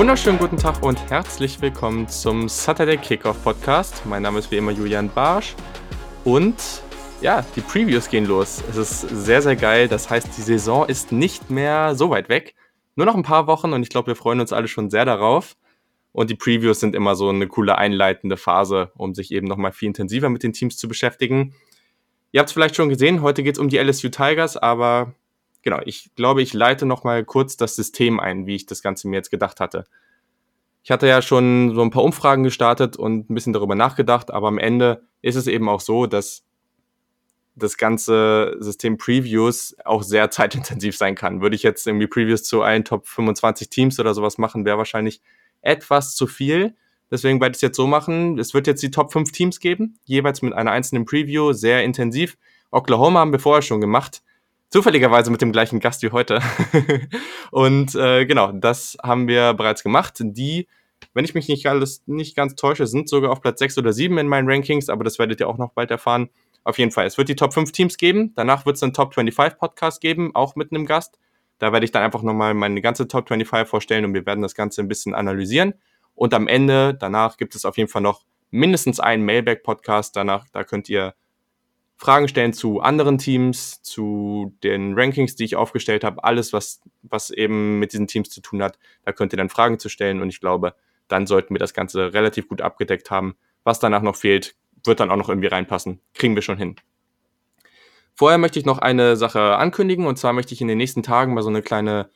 Wunderschönen guten Tag und herzlich willkommen zum Saturday Kickoff Podcast. Mein Name ist wie immer Julian Barsch und ja, die Previews gehen los. Es ist sehr, sehr geil. Das heißt, die Saison ist nicht mehr so weit weg. Nur noch ein paar Wochen und ich glaube, wir freuen uns alle schon sehr darauf. Und die Previews sind immer so eine coole einleitende Phase, um sich eben nochmal viel intensiver mit den Teams zu beschäftigen. Ihr habt es vielleicht schon gesehen, heute geht es um die LSU Tigers, aber genau, ich glaube, ich leite noch mal kurz das System ein, wie ich das Ganze mir jetzt gedacht hatte. Ich hatte ja schon so ein paar Umfragen gestartet und ein bisschen darüber nachgedacht, aber am Ende ist es eben auch so, dass das ganze System Previews auch sehr zeitintensiv sein kann. Würde ich jetzt irgendwie Previews zu allen Top 25 Teams oder sowas machen, wäre wahrscheinlich etwas zu viel. Deswegen werde ich es jetzt so machen. Es wird jetzt die Top 5 Teams geben, jeweils mit einer einzelnen Preview, sehr intensiv. Oklahoma haben wir vorher schon gemacht. Zufälligerweise mit dem gleichen Gast wie heute. und äh, genau, das haben wir bereits gemacht. Die, wenn ich mich nicht alles nicht ganz täusche, sind sogar auf Platz 6 oder 7 in meinen Rankings, aber das werdet ihr auch noch bald erfahren. Auf jeden Fall, es wird die Top 5 Teams geben. Danach wird es einen Top 25 Podcast geben, auch mit einem Gast. Da werde ich dann einfach nochmal meine ganze Top 25 vorstellen und wir werden das Ganze ein bisschen analysieren. Und am Ende, danach gibt es auf jeden Fall noch mindestens einen Mailback-Podcast. Danach, da könnt ihr Fragen stellen zu anderen Teams, zu den Rankings, die ich aufgestellt habe, alles, was, was eben mit diesen Teams zu tun hat. Da könnt ihr dann Fragen zu stellen und ich glaube, dann sollten wir das Ganze relativ gut abgedeckt haben. Was danach noch fehlt, wird dann auch noch irgendwie reinpassen. Kriegen wir schon hin. Vorher möchte ich noch eine Sache ankündigen und zwar möchte ich in den nächsten Tagen mal so eine kleine,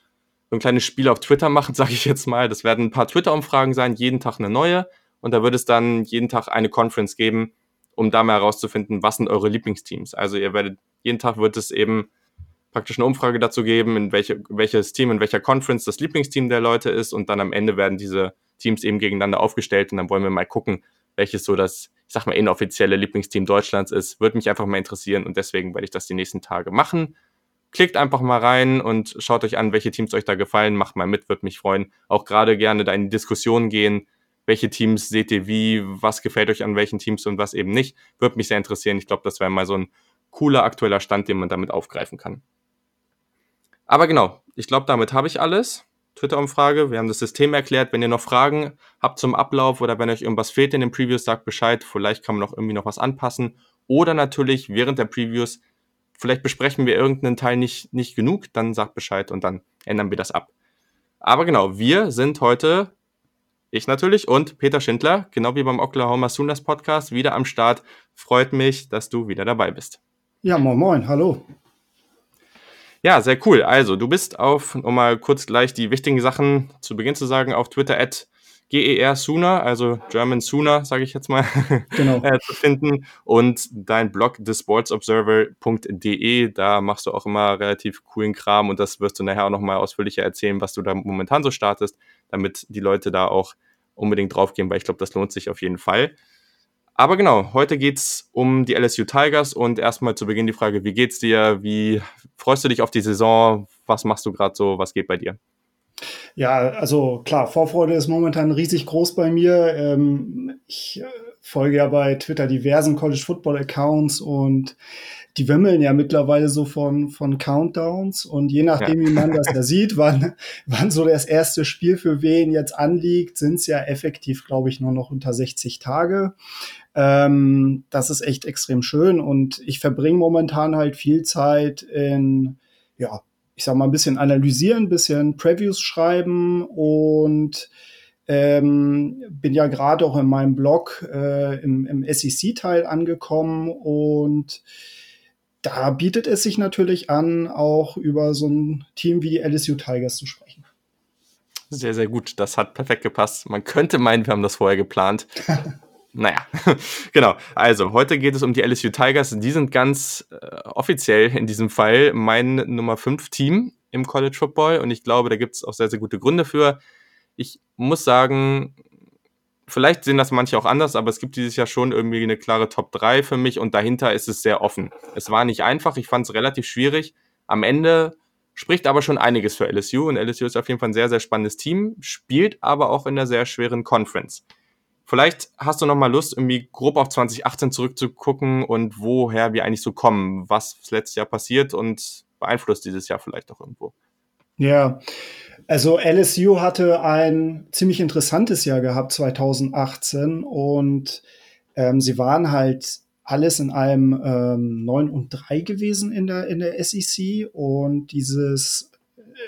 so ein kleines Spiel auf Twitter machen, sage ich jetzt mal. Das werden ein paar Twitter-Umfragen sein, jeden Tag eine neue und da wird es dann jeden Tag eine Conference geben, um da mal herauszufinden, was sind eure Lieblingsteams. Also ihr werdet, jeden Tag wird es eben praktisch eine Umfrage dazu geben, in welche, welches Team, in welcher Conference das Lieblingsteam der Leute ist und dann am Ende werden diese Teams eben gegeneinander aufgestellt und dann wollen wir mal gucken, welches so das, ich sag mal, inoffizielle Lieblingsteam Deutschlands ist. Würde mich einfach mal interessieren und deswegen werde ich das die nächsten Tage machen. Klickt einfach mal rein und schaut euch an, welche Teams euch da gefallen. Macht mal mit, würde mich freuen. Auch gerade gerne da in die Diskussion gehen welche Teams seht ihr wie, was gefällt euch an welchen Teams und was eben nicht. Würde mich sehr interessieren. Ich glaube, das wäre mal so ein cooler aktueller Stand, den man damit aufgreifen kann. Aber genau, ich glaube, damit habe ich alles. Twitter-Umfrage, wir haben das System erklärt. Wenn ihr noch Fragen habt zum Ablauf oder wenn euch irgendwas fehlt in den Previews, sagt Bescheid. Vielleicht kann man noch irgendwie noch was anpassen. Oder natürlich während der Previews, vielleicht besprechen wir irgendeinen Teil nicht, nicht genug, dann sagt Bescheid und dann ändern wir das ab. Aber genau, wir sind heute ich natürlich und Peter Schindler, genau wie beim Oklahoma Sooners Podcast, wieder am Start. Freut mich, dass du wieder dabei bist. Ja, moin, moin, hallo. Ja, sehr cool. Also, du bist auf, um mal kurz gleich die wichtigen Sachen zu Beginn zu sagen, auf Twitter at GER Sooner, also German Sooner, sage ich jetzt mal, genau. äh, zu finden. Und dein Blog thesportsobserver.de, da machst du auch immer relativ coolen Kram und das wirst du nachher auch nochmal ausführlicher erzählen, was du da momentan so startest, damit die Leute da auch unbedingt draufgehen, weil ich glaube, das lohnt sich auf jeden Fall. Aber genau, heute geht's um die LSU Tigers und erstmal zu Beginn die Frage, wie geht's dir? Wie freust du dich auf die Saison? Was machst du gerade so? Was geht bei dir? Ja, also klar, Vorfreude ist momentan riesig groß bei mir. Ähm, ich äh, folge ja bei Twitter diversen College Football Accounts und die wimmeln ja mittlerweile so von, von Countdowns und je nachdem, ja. wie man das da sieht, wann, wann so das erste Spiel für wen jetzt anliegt, sind es ja effektiv, glaube ich, nur noch unter 60 Tage. Ähm, das ist echt extrem schön und ich verbringe momentan halt viel Zeit in, ja, ich sag mal, ein bisschen analysieren, ein bisschen Previews schreiben und ähm, bin ja gerade auch in meinem Blog äh, im, im SEC-Teil angekommen und da bietet es sich natürlich an, auch über so ein Team wie die LSU Tigers zu sprechen. Sehr, sehr gut. Das hat perfekt gepasst. Man könnte meinen, wir haben das vorher geplant. naja, genau. Also, heute geht es um die LSU Tigers. Die sind ganz äh, offiziell in diesem Fall mein Nummer 5 Team im College Football und ich glaube, da gibt es auch sehr, sehr gute Gründe für. Ich muss sagen, Vielleicht sehen das manche auch anders, aber es gibt dieses Jahr schon irgendwie eine klare Top 3 für mich und dahinter ist es sehr offen. Es war nicht einfach, ich fand es relativ schwierig. Am Ende spricht aber schon einiges für LSU und LSU ist auf jeden Fall ein sehr, sehr spannendes Team, spielt aber auch in einer sehr schweren Conference. Vielleicht hast du noch mal Lust, irgendwie grob auf 2018 zurückzugucken und woher wir eigentlich so kommen, was letztes Jahr passiert und beeinflusst dieses Jahr vielleicht auch irgendwo. Ja, Also LSU hatte ein ziemlich interessantes Jahr gehabt 2018 und ähm, sie waren halt alles in allem ähm, 9 und 3 gewesen in der, in der SEC und dieses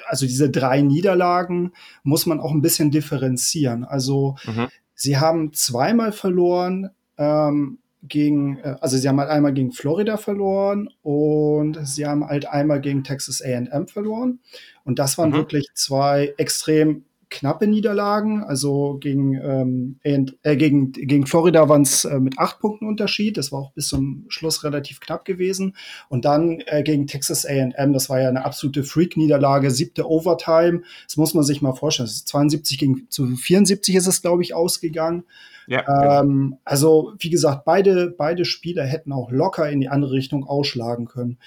also diese drei Niederlagen muss man auch ein bisschen differenzieren. Also mhm. sie haben zweimal verloren ähm, gegen, äh, also sie haben halt einmal gegen Florida verloren und sie haben halt einmal gegen Texas AM verloren. Und das waren mhm. wirklich zwei extrem knappe Niederlagen. Also gegen, ähm, äh, gegen, gegen Florida waren es äh, mit acht Punkten Unterschied. Das war auch bis zum Schluss relativ knapp gewesen. Und dann äh, gegen Texas AM, das war ja eine absolute Freak-Niederlage, siebte Overtime. Das muss man sich mal vorstellen. 72 gegen zu 74 ist es, glaube ich, ausgegangen. Ja, ähm, also, wie gesagt, beide, beide Spieler hätten auch locker in die andere Richtung ausschlagen können.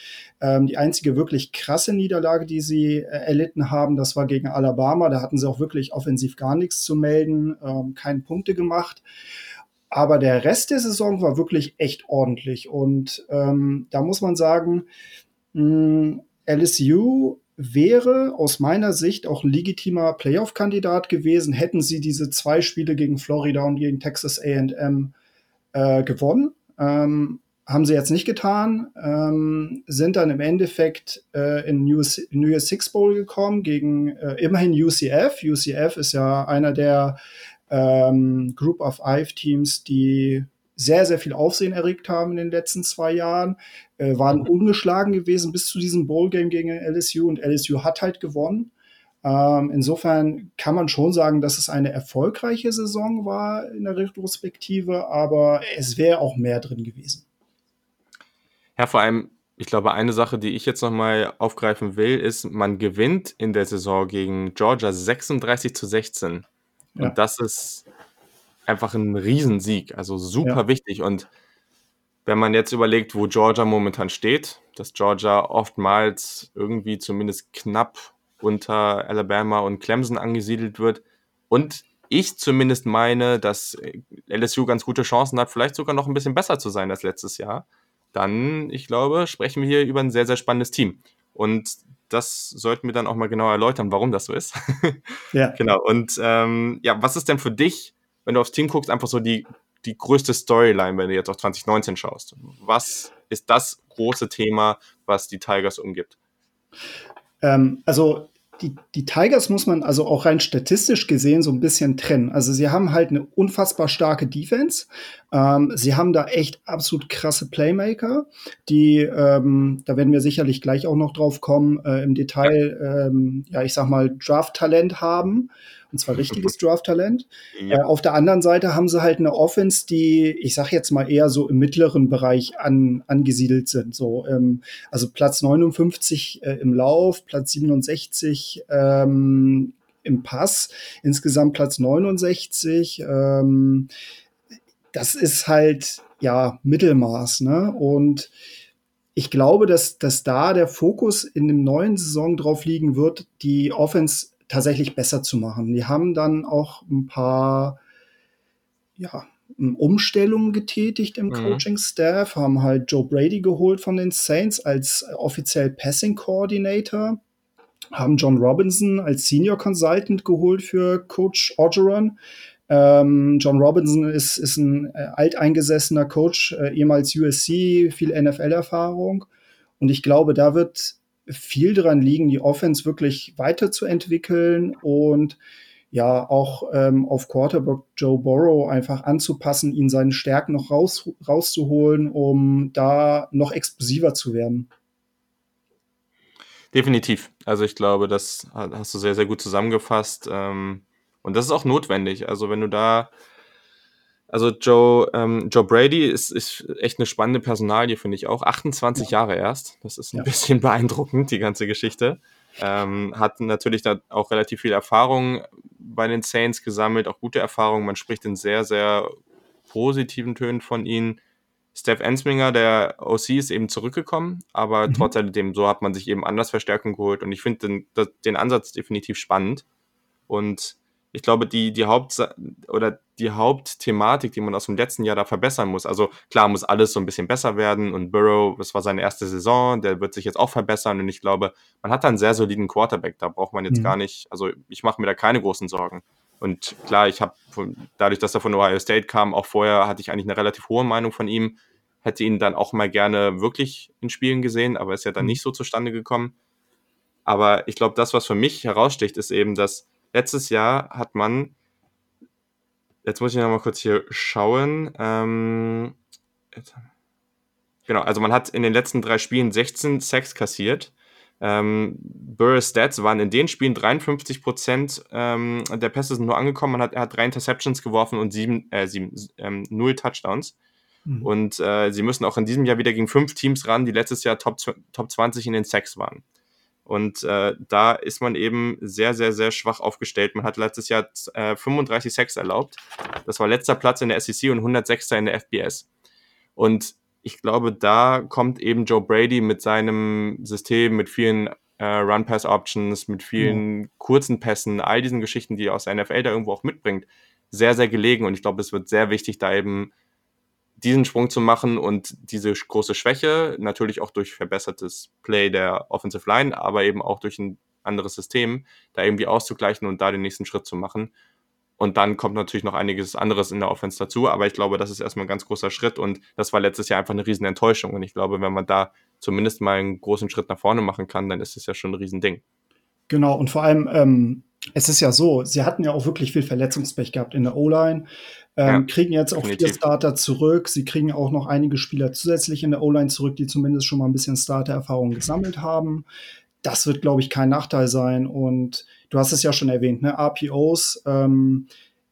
Ähm, die einzige wirklich krasse Niederlage, die sie äh, erlitten haben, das war gegen Alabama. Da hatten sie auch wirklich offensiv gar nichts zu melden, ähm, keine Punkte gemacht. Aber der Rest der Saison war wirklich echt ordentlich. Und ähm, da muss man sagen, mh, LSU wäre aus meiner Sicht auch ein legitimer Playoff-Kandidat gewesen, hätten sie diese zwei Spiele gegen Florida und gegen Texas AM äh, gewonnen. Ähm, haben sie jetzt nicht getan, ähm, sind dann im Endeffekt äh, in New, New Year's Six Bowl gekommen gegen äh, immerhin UCF. UCF ist ja einer der ähm, Group of Five Teams, die sehr, sehr viel Aufsehen erregt haben in den letzten zwei Jahren, äh, waren mhm. ungeschlagen gewesen bis zu diesem Bowl-Game gegen LSU und LSU hat halt gewonnen. Ähm, insofern kann man schon sagen, dass es eine erfolgreiche Saison war in der Retrospektive, aber es wäre auch mehr drin gewesen. Ja, vor allem, ich glaube, eine Sache, die ich jetzt nochmal aufgreifen will, ist, man gewinnt in der Saison gegen Georgia 36 zu 16. Ja. Und das ist einfach ein Riesensieg, also super ja. wichtig. Und wenn man jetzt überlegt, wo Georgia momentan steht, dass Georgia oftmals irgendwie zumindest knapp unter Alabama und Clemson angesiedelt wird und ich zumindest meine, dass LSU ganz gute Chancen hat, vielleicht sogar noch ein bisschen besser zu sein als letztes Jahr, dann, ich glaube, sprechen wir hier über ein sehr, sehr spannendes Team. Und das sollten wir dann auch mal genau erläutern, warum das so ist. ja. Genau. Und ähm, ja, was ist denn für dich wenn du aufs Team guckst, einfach so die, die größte Storyline, wenn du jetzt auf 2019 schaust? Was ist das große Thema, was die Tigers umgibt? Ähm, also die, die Tigers muss man also auch rein statistisch gesehen so ein bisschen trennen. Also sie haben halt eine unfassbar starke Defense. Ähm, sie haben da echt absolut krasse Playmaker, die, ähm, da werden wir sicherlich gleich auch noch drauf kommen, äh, im Detail, ja. Ähm, ja, ich sag mal, Draft-Talent haben und zwar richtiges Draft-Talent. Ja. Äh, auf der anderen Seite haben sie halt eine Offense, die, ich sag jetzt mal eher so im mittleren Bereich an, angesiedelt sind. So, ähm, also Platz 59 äh, im Lauf, Platz 67 ähm, im Pass, insgesamt Platz 69. Ähm, das ist halt ja Mittelmaß, ne? Und ich glaube, dass, dass da der Fokus in dem neuen Saison drauf liegen wird, die Offense tatsächlich besser zu machen. Die haben dann auch ein paar ja, Umstellungen getätigt im mhm. Coaching-Staff, haben halt Joe Brady geholt von den Saints als offiziell Passing Coordinator, haben John Robinson als Senior Consultant geholt für Coach Orgeron. Ähm, John Robinson ist, ist ein äh, alteingesessener Coach, äh, ehemals USC, viel NFL-Erfahrung. Und ich glaube, da wird viel daran liegen, die Offense wirklich weiterzuentwickeln und ja auch ähm, auf Quarterback Joe Burrow einfach anzupassen, ihn seine Stärken noch raus, rauszuholen, um da noch explosiver zu werden. Definitiv. Also ich glaube, das hast du sehr, sehr gut zusammengefasst. Ähm, und das ist auch notwendig. Also wenn du da also Joe, ähm, Joe Brady ist, ist echt eine spannende Personalie, finde ich auch. 28 ja. Jahre erst. Das ist ein ja. bisschen beeindruckend, die ganze Geschichte. Ähm, hat natürlich da auch relativ viel Erfahrung bei den Saints gesammelt, auch gute Erfahrungen. Man spricht in sehr, sehr positiven Tönen von ihnen. Steph Ensminger, der OC, ist eben zurückgekommen, aber mhm. trotz alledem, so hat man sich eben anders Verstärkung geholt und ich finde den, den Ansatz definitiv spannend. Und ich glaube, die, die Haupt oder die Hauptthematik, die man aus dem letzten Jahr da verbessern muss. Also klar muss alles so ein bisschen besser werden und Burrow, das war seine erste Saison, der wird sich jetzt auch verbessern und ich glaube, man hat da einen sehr soliden Quarterback, da braucht man jetzt mhm. gar nicht, also ich mache mir da keine großen Sorgen. Und klar, ich habe dadurch, dass er von Ohio State kam, auch vorher hatte ich eigentlich eine relativ hohe Meinung von ihm, hätte ihn dann auch mal gerne wirklich in Spielen gesehen, aber ist ja dann mhm. nicht so zustande gekommen. Aber ich glaube, das, was für mich heraussticht, ist eben, dass letztes Jahr hat man, jetzt muss ich noch mal kurz hier schauen, ähm, genau, also man hat in den letzten drei Spielen 16 Sacks kassiert. Ähm, Burris Stats waren in den Spielen 53 Prozent ähm, der Pässe sind nur angekommen. Man hat, er hat drei Interceptions geworfen und sieben, äh, sieben, ähm, null Touchdowns. Mhm. Und äh, sie müssen auch in diesem Jahr wieder gegen fünf Teams ran, die letztes Jahr Top, Top 20 in den Sacks waren. Und äh, da ist man eben sehr, sehr, sehr schwach aufgestellt. Man hat letztes Jahr äh, 35 Sacks erlaubt. Das war letzter Platz in der SEC und 106. in der FBS. Und ich glaube, da kommt eben Joe Brady mit seinem System, mit vielen äh, Run-Pass-Options, mit vielen ja. kurzen Pässen, all diesen Geschichten, die er aus der NFL da irgendwo auch mitbringt, sehr, sehr gelegen. Und ich glaube, es wird sehr wichtig, da eben diesen Sprung zu machen und diese große Schwäche, natürlich auch durch verbessertes Play der Offensive Line, aber eben auch durch ein anderes System, da irgendwie auszugleichen und da den nächsten Schritt zu machen. Und dann kommt natürlich noch einiges anderes in der Offense dazu, aber ich glaube, das ist erstmal ein ganz großer Schritt und das war letztes Jahr einfach eine riesen Enttäuschung. Und ich glaube, wenn man da zumindest mal einen großen Schritt nach vorne machen kann, dann ist es ja schon ein Riesending. Genau, und vor allem, ähm, es ist ja so, sie hatten ja auch wirklich viel Verletzungspech gehabt in der O-Line. Ähm, ja, kriegen jetzt auch definitiv. vier Starter zurück. Sie kriegen auch noch einige Spieler zusätzlich in der O-Line zurück, die zumindest schon mal ein bisschen Starter-Erfahrung gesammelt haben. Das wird, glaube ich, kein Nachteil sein. Und du hast es ja schon erwähnt, ne? RPOs. Ähm,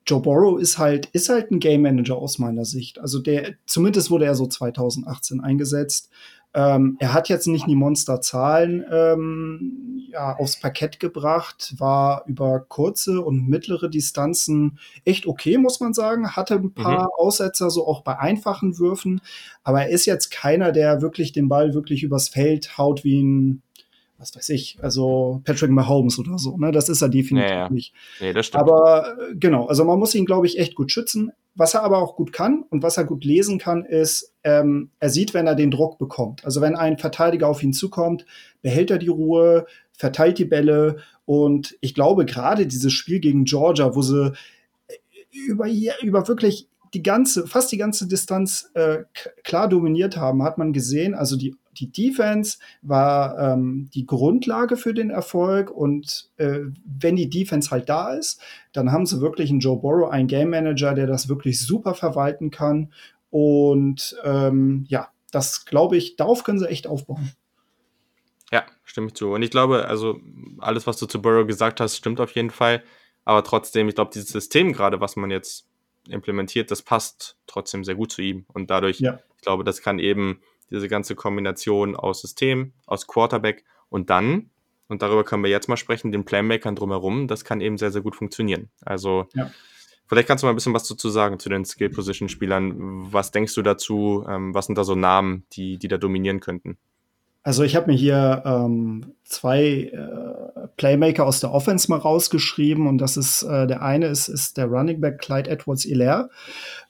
Joe Borrow ist halt, ist halt ein Game Manager aus meiner Sicht. Also der, zumindest wurde er so 2018 eingesetzt. Ähm, er hat jetzt nicht die Monsterzahlen ähm, ja, aufs Parkett gebracht, war über kurze und mittlere Distanzen echt okay, muss man sagen. Hatte ein paar mhm. Aussetzer, so auch bei einfachen Würfen. Aber er ist jetzt keiner, der wirklich den Ball wirklich übers Feld haut wie ein was weiß ich, also Patrick Mahomes oder so, ne? Das ist er definitiv naja. nicht. Nee, das stimmt. Aber äh, genau, also man muss ihn, glaube ich, echt gut schützen. Was er aber auch gut kann und was er gut lesen kann, ist, ähm, er sieht, wenn er den Druck bekommt. Also wenn ein Verteidiger auf ihn zukommt, behält er die Ruhe, verteilt die Bälle und ich glaube gerade dieses Spiel gegen Georgia, wo sie äh, über, über wirklich die ganze, fast die ganze Distanz äh, klar dominiert haben, hat man gesehen. Also die die Defense war ähm, die Grundlage für den Erfolg und äh, wenn die Defense halt da ist, dann haben sie wirklich einen Joe Burrow, einen Game Manager, der das wirklich super verwalten kann und ähm, ja, das glaube ich, darauf können sie echt aufbauen. Ja, stimme ich zu. Und ich glaube, also alles, was du zu Burrow gesagt hast, stimmt auf jeden Fall. Aber trotzdem, ich glaube, dieses System gerade, was man jetzt implementiert, das passt trotzdem sehr gut zu ihm. Und dadurch, ja. ich glaube, das kann eben diese ganze Kombination aus System, aus Quarterback und dann, und darüber können wir jetzt mal sprechen, den Playmakern drumherum, das kann eben sehr, sehr gut funktionieren. Also ja. vielleicht kannst du mal ein bisschen was dazu sagen zu den Skill-Position-Spielern. Was denkst du dazu? Ähm, was sind da so Namen, die, die da dominieren könnten? Also ich habe mir hier ähm, zwei äh, Playmaker aus der Offense mal rausgeschrieben und das ist äh, der eine ist, ist der Running Back Clyde Edwards-Hilaire.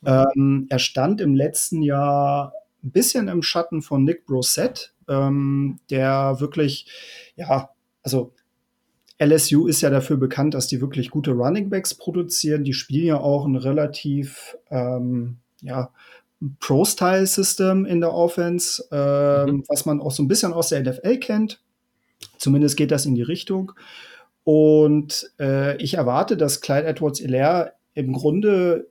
Ähm, er stand im letzten Jahr ein bisschen im Schatten von Nick Brosette, ähm, der wirklich, ja, also LSU ist ja dafür bekannt, dass die wirklich gute Running Backs produzieren. Die spielen ja auch ein relativ, ähm, ja, Pro-Style-System in der Offense, ähm, mhm. was man auch so ein bisschen aus der NFL kennt. Zumindest geht das in die Richtung. Und äh, ich erwarte, dass Clyde Edwards-Hilaire im Grunde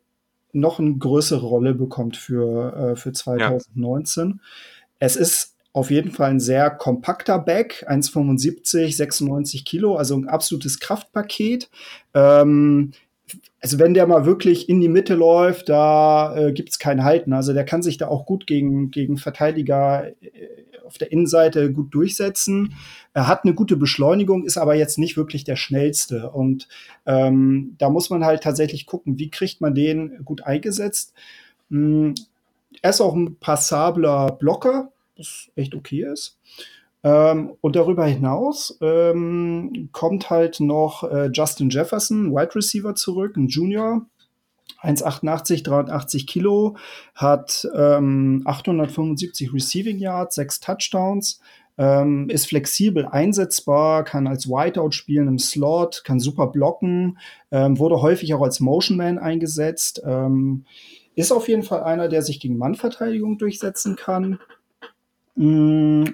noch eine größere Rolle bekommt für, äh, für 2019. Ja. Es ist auf jeden Fall ein sehr kompakter Back, 1,75, 96 Kilo, also ein absolutes Kraftpaket. Ähm, also wenn der mal wirklich in die Mitte läuft, da äh, gibt es kein Halten. Also der kann sich da auch gut gegen, gegen Verteidiger äh, auf der Innenseite gut durchsetzen. Er hat eine gute Beschleunigung, ist aber jetzt nicht wirklich der schnellste. Und ähm, da muss man halt tatsächlich gucken, wie kriegt man den gut eingesetzt. Hm, er ist auch ein passabler Blocker, was echt okay ist. Ähm, und darüber hinaus ähm, kommt halt noch äh, Justin Jefferson, Wide Receiver, zurück, ein Junior, 1,88, 83 Kilo, hat ähm, 875 Receiving Yards, sechs Touchdowns, ähm, ist flexibel einsetzbar, kann als Whiteout spielen im Slot, kann super blocken, ähm, wurde häufig auch als Motion Man eingesetzt. Ähm, ist auf jeden Fall einer, der sich gegen Mannverteidigung durchsetzen kann. Mm,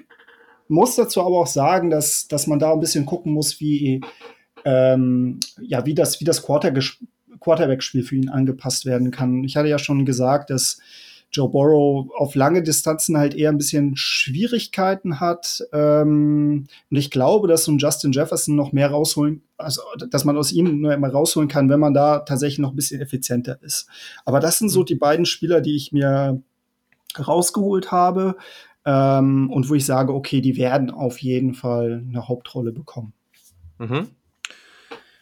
muss dazu aber auch sagen, dass, dass man da ein bisschen gucken muss, wie, ähm, ja, wie das, wie das Quarterback-Spiel für ihn angepasst werden kann. Ich hatte ja schon gesagt, dass Joe Burrow auf lange Distanzen halt eher ein bisschen Schwierigkeiten hat. Ähm, und ich glaube, dass so ein Justin Jefferson noch mehr rausholen, also dass man aus ihm nur immer rausholen kann, wenn man da tatsächlich noch ein bisschen effizienter ist. Aber das sind so mhm. die beiden Spieler, die ich mir rausgeholt habe ähm, und wo ich sage, okay, die werden auf jeden Fall eine Hauptrolle bekommen. Mhm.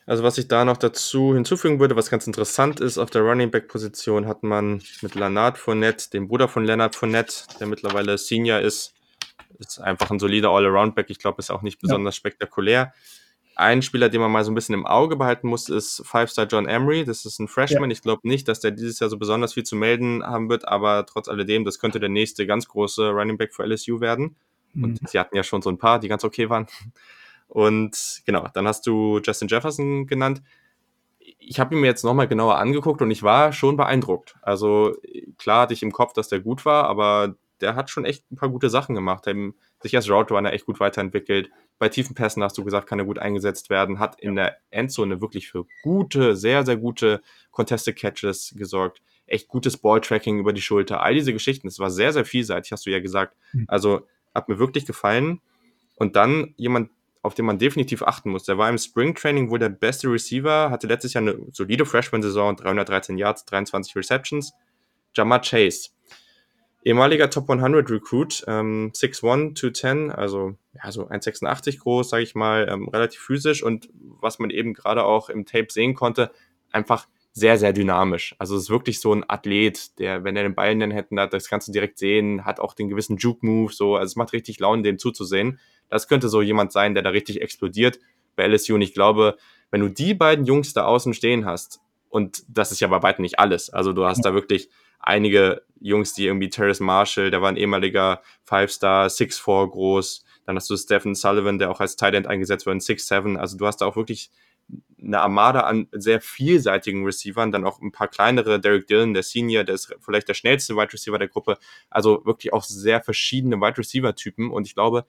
Also was ich da noch dazu hinzufügen würde, was ganz interessant ist, auf der Running Back Position hat man mit Leonard Fournette, dem Bruder von Leonard Fournette, der mittlerweile Senior ist, ist einfach ein solider All-Around-Back. Ich glaube, ist auch nicht besonders ja. spektakulär. Ein Spieler, den man mal so ein bisschen im Auge behalten muss, ist Five-Star John Emery. Das ist ein Freshman. Ja. Ich glaube nicht, dass der dieses Jahr so besonders viel zu melden haben wird, aber trotz alledem, das könnte der nächste ganz große Running Back für LSU werden. Mhm. Und sie hatten ja schon so ein paar, die ganz okay waren. Und genau, dann hast du Justin Jefferson genannt. Ich habe ihn mir jetzt nochmal genauer angeguckt und ich war schon beeindruckt. Also klar hatte ich im Kopf, dass der gut war, aber der hat schon echt ein paar gute Sachen gemacht. Haben sich als Route Runner echt gut weiterentwickelt. Bei tiefen Pässen hast du gesagt, kann er gut eingesetzt werden. Hat in der Endzone wirklich für gute, sehr, sehr gute Contested Catches gesorgt. Echt gutes Balltracking über die Schulter. All diese Geschichten. Es war sehr, sehr vielseitig, hast du ja gesagt. Hm. Also hat mir wirklich gefallen. Und dann jemand, auf den man definitiv achten muss. Der war im Springtraining wohl der beste Receiver, hatte letztes Jahr eine solide Freshman-Saison, 313 Yards, 23 Receptions. Jamar Chase, ehemaliger Top 100 Recruit, ähm, 6'1, 210, also ja, so 1,86 groß, sage ich mal, ähm, relativ physisch und was man eben gerade auch im Tape sehen konnte, einfach sehr, sehr dynamisch. Also es ist wirklich so ein Athlet, der, wenn er den Ball in den Händen hat, das kannst du direkt sehen, hat auch den gewissen Juke-Move, so, also es macht richtig Laune, dem zuzusehen. Das könnte so jemand sein, der da richtig explodiert bei LSU. Und ich glaube, wenn du die beiden Jungs da außen stehen hast, und das ist ja bei weitem nicht alles, also du hast da wirklich einige Jungs, die irgendwie Terrace Marshall, der war ein ehemaliger Five-Star, 6'4 groß, dann hast du Stephen Sullivan, der auch als Tight End eingesetzt wird, 6'7, also du hast da auch wirklich eine Armada an sehr vielseitigen Receivern, dann auch ein paar kleinere, Derek Dillon, der Senior, der ist vielleicht der schnellste Wide Receiver der Gruppe, also wirklich auch sehr verschiedene Wide Receiver Typen und ich glaube,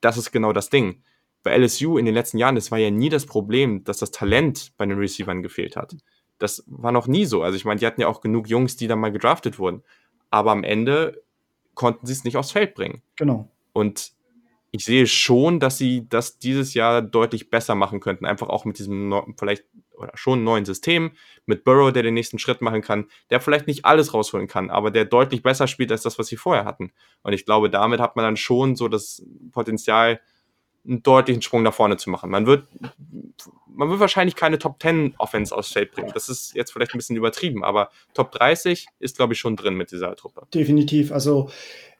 das ist genau das Ding. Bei LSU in den letzten Jahren, das war ja nie das Problem, dass das Talent bei den Receivern gefehlt hat. Das war noch nie so. Also ich meine, die hatten ja auch genug Jungs, die dann mal gedraftet wurden. Aber am Ende konnten sie es nicht aufs Feld bringen. Genau. Und ich sehe schon, dass sie das dieses Jahr deutlich besser machen könnten. Einfach auch mit diesem vielleicht oder schon neuen System, mit Burrow, der den nächsten Schritt machen kann, der vielleicht nicht alles rausholen kann, aber der deutlich besser spielt als das, was sie vorher hatten. Und ich glaube, damit hat man dann schon so das Potenzial, einen deutlichen Sprung nach vorne zu machen. Man wird, man wird wahrscheinlich keine Top 10 Offense aufs Feld bringen. Das ist jetzt vielleicht ein bisschen übertrieben, aber Top 30 ist, glaube ich, schon drin mit dieser Truppe. Definitiv. Also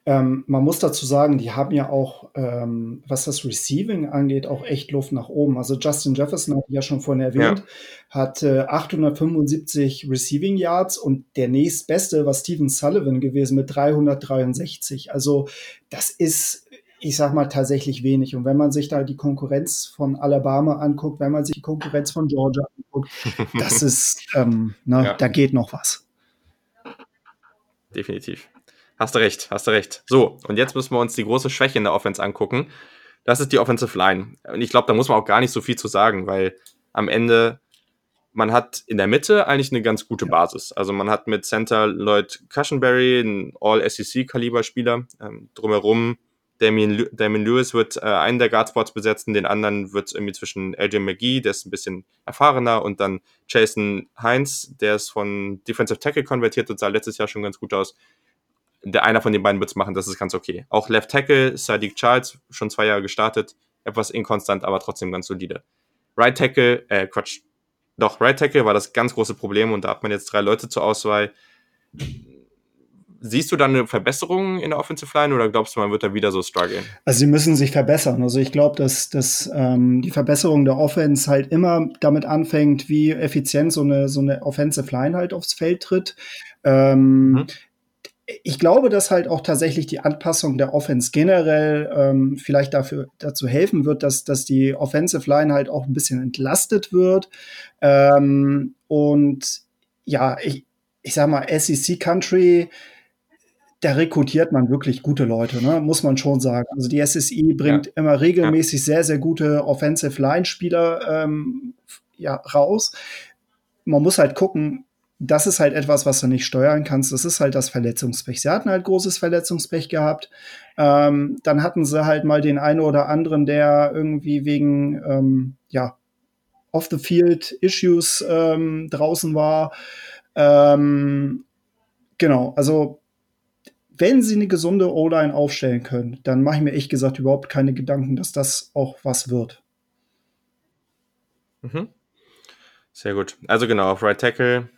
ähm, man muss dazu sagen, die haben ja auch, ähm, was das Receiving angeht, auch echt Luft nach oben. Also Justin Jefferson, habe ich ja schon vorhin erwähnt, ja. hat äh, 875 Receiving Yards und der nächstbeste war Steven Sullivan gewesen mit 363. Also das ist ich sag mal tatsächlich wenig. Und wenn man sich da die Konkurrenz von Alabama anguckt, wenn man sich die Konkurrenz von Georgia anguckt, das ist, ähm, ne, ja. da geht noch was. Definitiv. Hast du recht, hast du recht. So, und jetzt müssen wir uns die große Schwäche in der Offense angucken. Das ist die Offensive Line. Und ich glaube, da muss man auch gar nicht so viel zu sagen, weil am Ende, man hat in der Mitte eigentlich eine ganz gute Basis. Also man hat mit Center Lloyd Cushenberry, ein All-SEC-Kaliber-Spieler, ähm, drumherum Damien, Damien Lewis wird äh, einen der Guardspots besetzen, den anderen wird irgendwie zwischen LJ McGee, der ist ein bisschen erfahrener, und dann Jason Heinz, der ist von Defensive Tackle konvertiert und sah letztes Jahr schon ganz gut aus der einer von den beiden wird es machen, das ist ganz okay. Auch Left Tackle, Sadiq Charles, schon zwei Jahre gestartet, etwas inkonstant, aber trotzdem ganz solide. Right Tackle, äh, Quatsch, doch, Right Tackle war das ganz große Problem und da hat man jetzt drei Leute zur Auswahl. Siehst du da eine Verbesserung in der Offensive Line oder glaubst du, man wird da wieder so strugglen? Also sie müssen sich verbessern. Also ich glaube, dass, dass ähm, die Verbesserung der Offense halt immer damit anfängt, wie effizient so eine, so eine Offensive Line halt aufs Feld tritt. Ähm, mhm. Ich glaube, dass halt auch tatsächlich die Anpassung der Offense generell ähm, vielleicht dafür dazu helfen wird, dass, dass die Offensive Line halt auch ein bisschen entlastet wird. Ähm, und ja, ich, ich sag mal, SEC Country, da rekrutiert man wirklich gute Leute, ne? muss man schon sagen. Also die SSI bringt ja. immer regelmäßig ja. sehr, sehr gute Offensive Line-Spieler ähm, ja, raus. Man muss halt gucken, das ist halt etwas, was du nicht steuern kannst. Das ist halt das Verletzungspech. Sie hatten halt großes Verletzungspech gehabt. Ähm, dann hatten sie halt mal den einen oder anderen, der irgendwie wegen ähm, ja, Off-the-Field-Issues ähm, draußen war. Ähm, genau, also wenn sie eine gesunde O-Line aufstellen können, dann mache ich mir echt gesagt überhaupt keine Gedanken, dass das auch was wird. Mhm. Sehr gut. Also genau, auf Right Tackle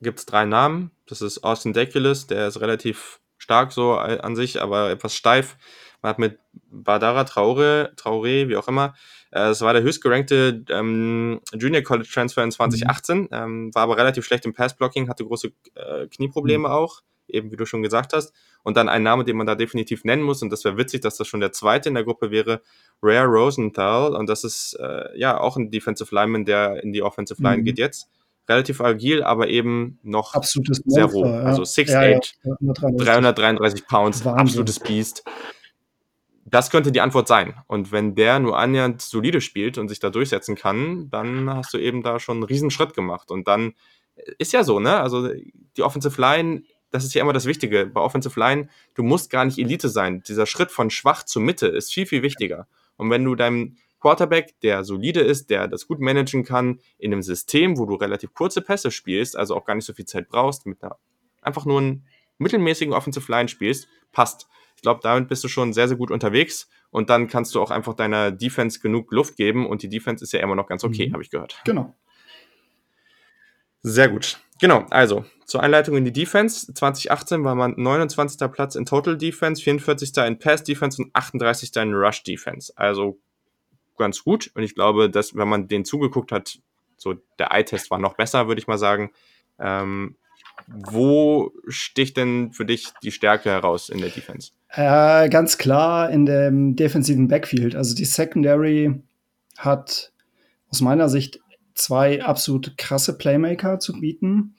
gibt es drei Namen. Das ist Austin Deculus, der ist relativ stark so an sich, aber etwas steif. Man hat mit Badara Traore, Traore, wie auch immer, äh, es war der höchstgerankte ähm, Junior College Transfer in 2018, mhm. ähm, war aber relativ schlecht im Passblocking, hatte große äh, Knieprobleme mhm. auch, eben wie du schon gesagt hast. Und dann ein Name, den man da definitiv nennen muss, und das wäre witzig, dass das schon der zweite in der Gruppe wäre, Rare Rosenthal. Und das ist äh, ja auch ein Defensive Lineman, der in die Offensive Line mhm. geht jetzt. Relativ agil, aber eben noch absolutes sehr roh. Ja. Also 6'8, ja, ja, 333 Pounds, Wahnsinn. absolutes Biest das könnte die Antwort sein. Und wenn der nur annähernd solide spielt und sich da durchsetzen kann, dann hast du eben da schon einen Riesenschritt gemacht. Und dann ist ja so, ne? Also die Offensive Line, das ist ja immer das Wichtige. Bei Offensive Line, du musst gar nicht Elite sein. Dieser Schritt von schwach zu Mitte ist viel, viel wichtiger. Und wenn du deinem Quarterback, der solide ist, der das gut managen kann, in einem System, wo du relativ kurze Pässe spielst, also auch gar nicht so viel Zeit brauchst, mit einer einfach nur einen mittelmäßigen Offensive Line spielst, passt. Ich glaube, damit bist du schon sehr, sehr gut unterwegs und dann kannst du auch einfach deiner Defense genug Luft geben und die Defense ist ja immer noch ganz okay, mhm. habe ich gehört. Genau. Sehr gut. Genau, also zur Einleitung in die Defense. 2018 war man 29. Platz in Total Defense, 44. in Pass Defense und 38. in Rush Defense. Also ganz gut. Und ich glaube, dass wenn man den zugeguckt hat, so der Eye-Test war noch besser, würde ich mal sagen. Ähm, wo sticht denn für dich die Stärke heraus in der Defense? Äh, ganz klar in dem defensiven Backfield. Also die Secondary hat aus meiner Sicht zwei absolut krasse Playmaker zu bieten.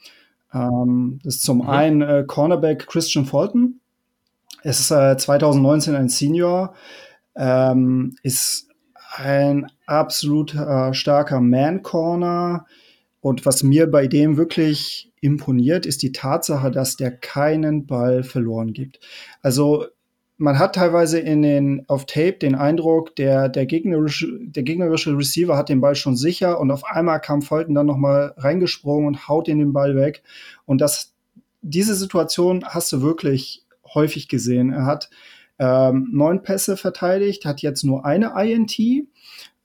Ähm, das ist zum mhm. einen äh, Cornerback Christian Fulton. Es ist äh, 2019 ein Senior, ähm, ist ein absolut äh, starker Man-Corner. Und was mir bei dem wirklich imponiert, ist die Tatsache, dass der keinen Ball verloren gibt. Also man hat teilweise in den, auf Tape den Eindruck, der, der, gegnerische, der gegnerische Receiver hat den Ball schon sicher und auf einmal kam Fulton dann nochmal reingesprungen und haut in den Ball weg. Und das, diese Situation hast du wirklich häufig gesehen. Er hat ähm, neun Pässe verteidigt, hat jetzt nur eine INT,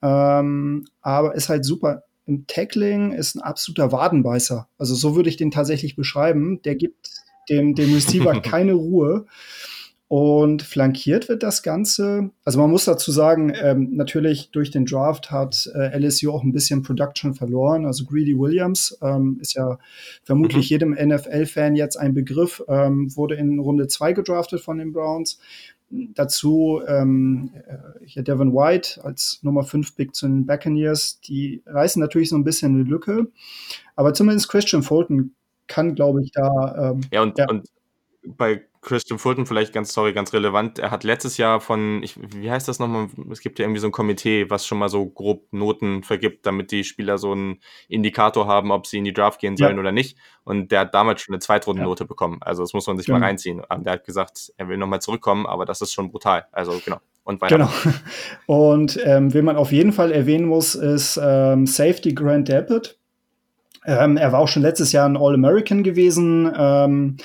ähm, aber ist halt super im Tackling, ist ein absoluter Wadenbeißer. Also so würde ich den tatsächlich beschreiben. Der gibt dem, dem Receiver keine Ruhe. Und flankiert wird das Ganze. Also man muss dazu sagen, ähm, natürlich durch den Draft hat äh, LSU auch ein bisschen Production verloren. Also Greedy Williams ähm, ist ja vermutlich mhm. jedem NFL-Fan jetzt ein Begriff, ähm, wurde in Runde 2 gedraftet von den Browns. Dazu ähm, äh, hier Devin White als Nummer 5 Pick zu den Buccaneers. Die reißen natürlich so ein bisschen eine Lücke. Aber zumindest Christian Fulton kann, glaube ich, da. Ähm, ja, und, ja. und bei Christian Fulton vielleicht ganz, sorry, ganz relevant. Er hat letztes Jahr von, ich, wie heißt das nochmal? Es gibt ja irgendwie so ein Komitee, was schon mal so grob Noten vergibt, damit die Spieler so einen Indikator haben, ob sie in die Draft gehen sollen ja. oder nicht. Und der hat damals schon eine Zweitrundennote ja. bekommen. Also das muss man sich genau. mal reinziehen. Und der hat gesagt, er will nochmal zurückkommen, aber das ist schon brutal. Also genau. Und weiter. Genau. Und ähm, wen man auf jeden Fall erwähnen muss, ist ähm, Safety Grant Delpit. Ähm, er war auch schon letztes Jahr ein All-American gewesen. Ähm,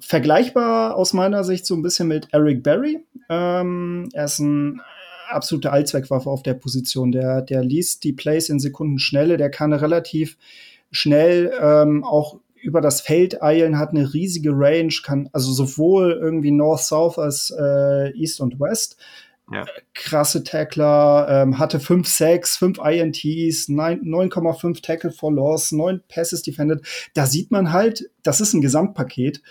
vergleichbar aus meiner Sicht so ein bisschen mit Eric Berry. Ähm, er ist ein absoluter Allzweckwaffe auf der Position. Der, der liest die Plays in Sekundenschnelle, der kann relativ schnell ähm, auch über das Feld eilen, hat eine riesige Range, kann also sowohl irgendwie North, South als äh, East und West. Ja. Krasse Tackler, ähm, hatte 5 Sacks, 5 INTs, 9,5 Tackle for Loss, 9 Passes defended. Da sieht man halt, das ist ein Gesamtpaket.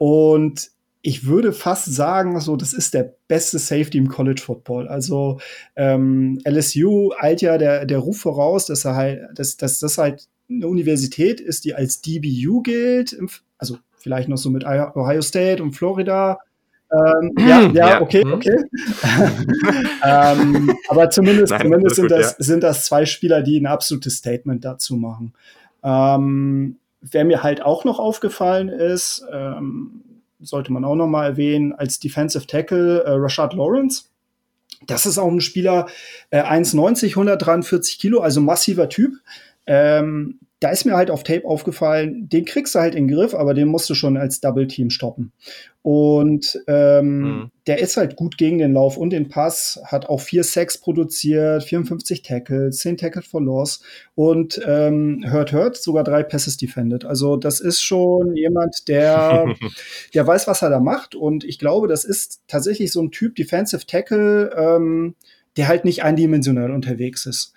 Und ich würde fast sagen, so, das ist der beste Safety im College Football. Also ähm, LSU eilt ja der, der Ruf voraus, dass er halt, dass, dass das halt eine Universität ist, die als DBU gilt, also vielleicht noch so mit Ohio State und Florida. Ähm, ja, ja, ja, okay, hm. okay. ähm, aber zumindest, Nein, zumindest sind, gut, das, ja. sind das zwei Spieler, die ein absolutes Statement dazu machen. Ähm, wer mir halt auch noch aufgefallen ist, ähm, sollte man auch noch mal erwähnen, als Defensive Tackle äh, Rashad Lawrence. Das ist auch ein Spieler, äh, 1,90, 143 Kilo, also massiver Typ. Ähm, da ist mir halt auf Tape aufgefallen, den kriegst du halt in den Griff, aber den musst du schon als Double Team stoppen. Und ähm, mhm. der ist halt gut gegen den Lauf und den Pass, hat auch vier Sacks produziert, 54 Tackles, 10 Tackles for Loss und ähm, hört, hört, sogar drei Passes defended. Also das ist schon jemand, der, der weiß, was er da macht. Und ich glaube, das ist tatsächlich so ein Typ Defensive Tackle, ähm, der halt nicht eindimensional unterwegs ist.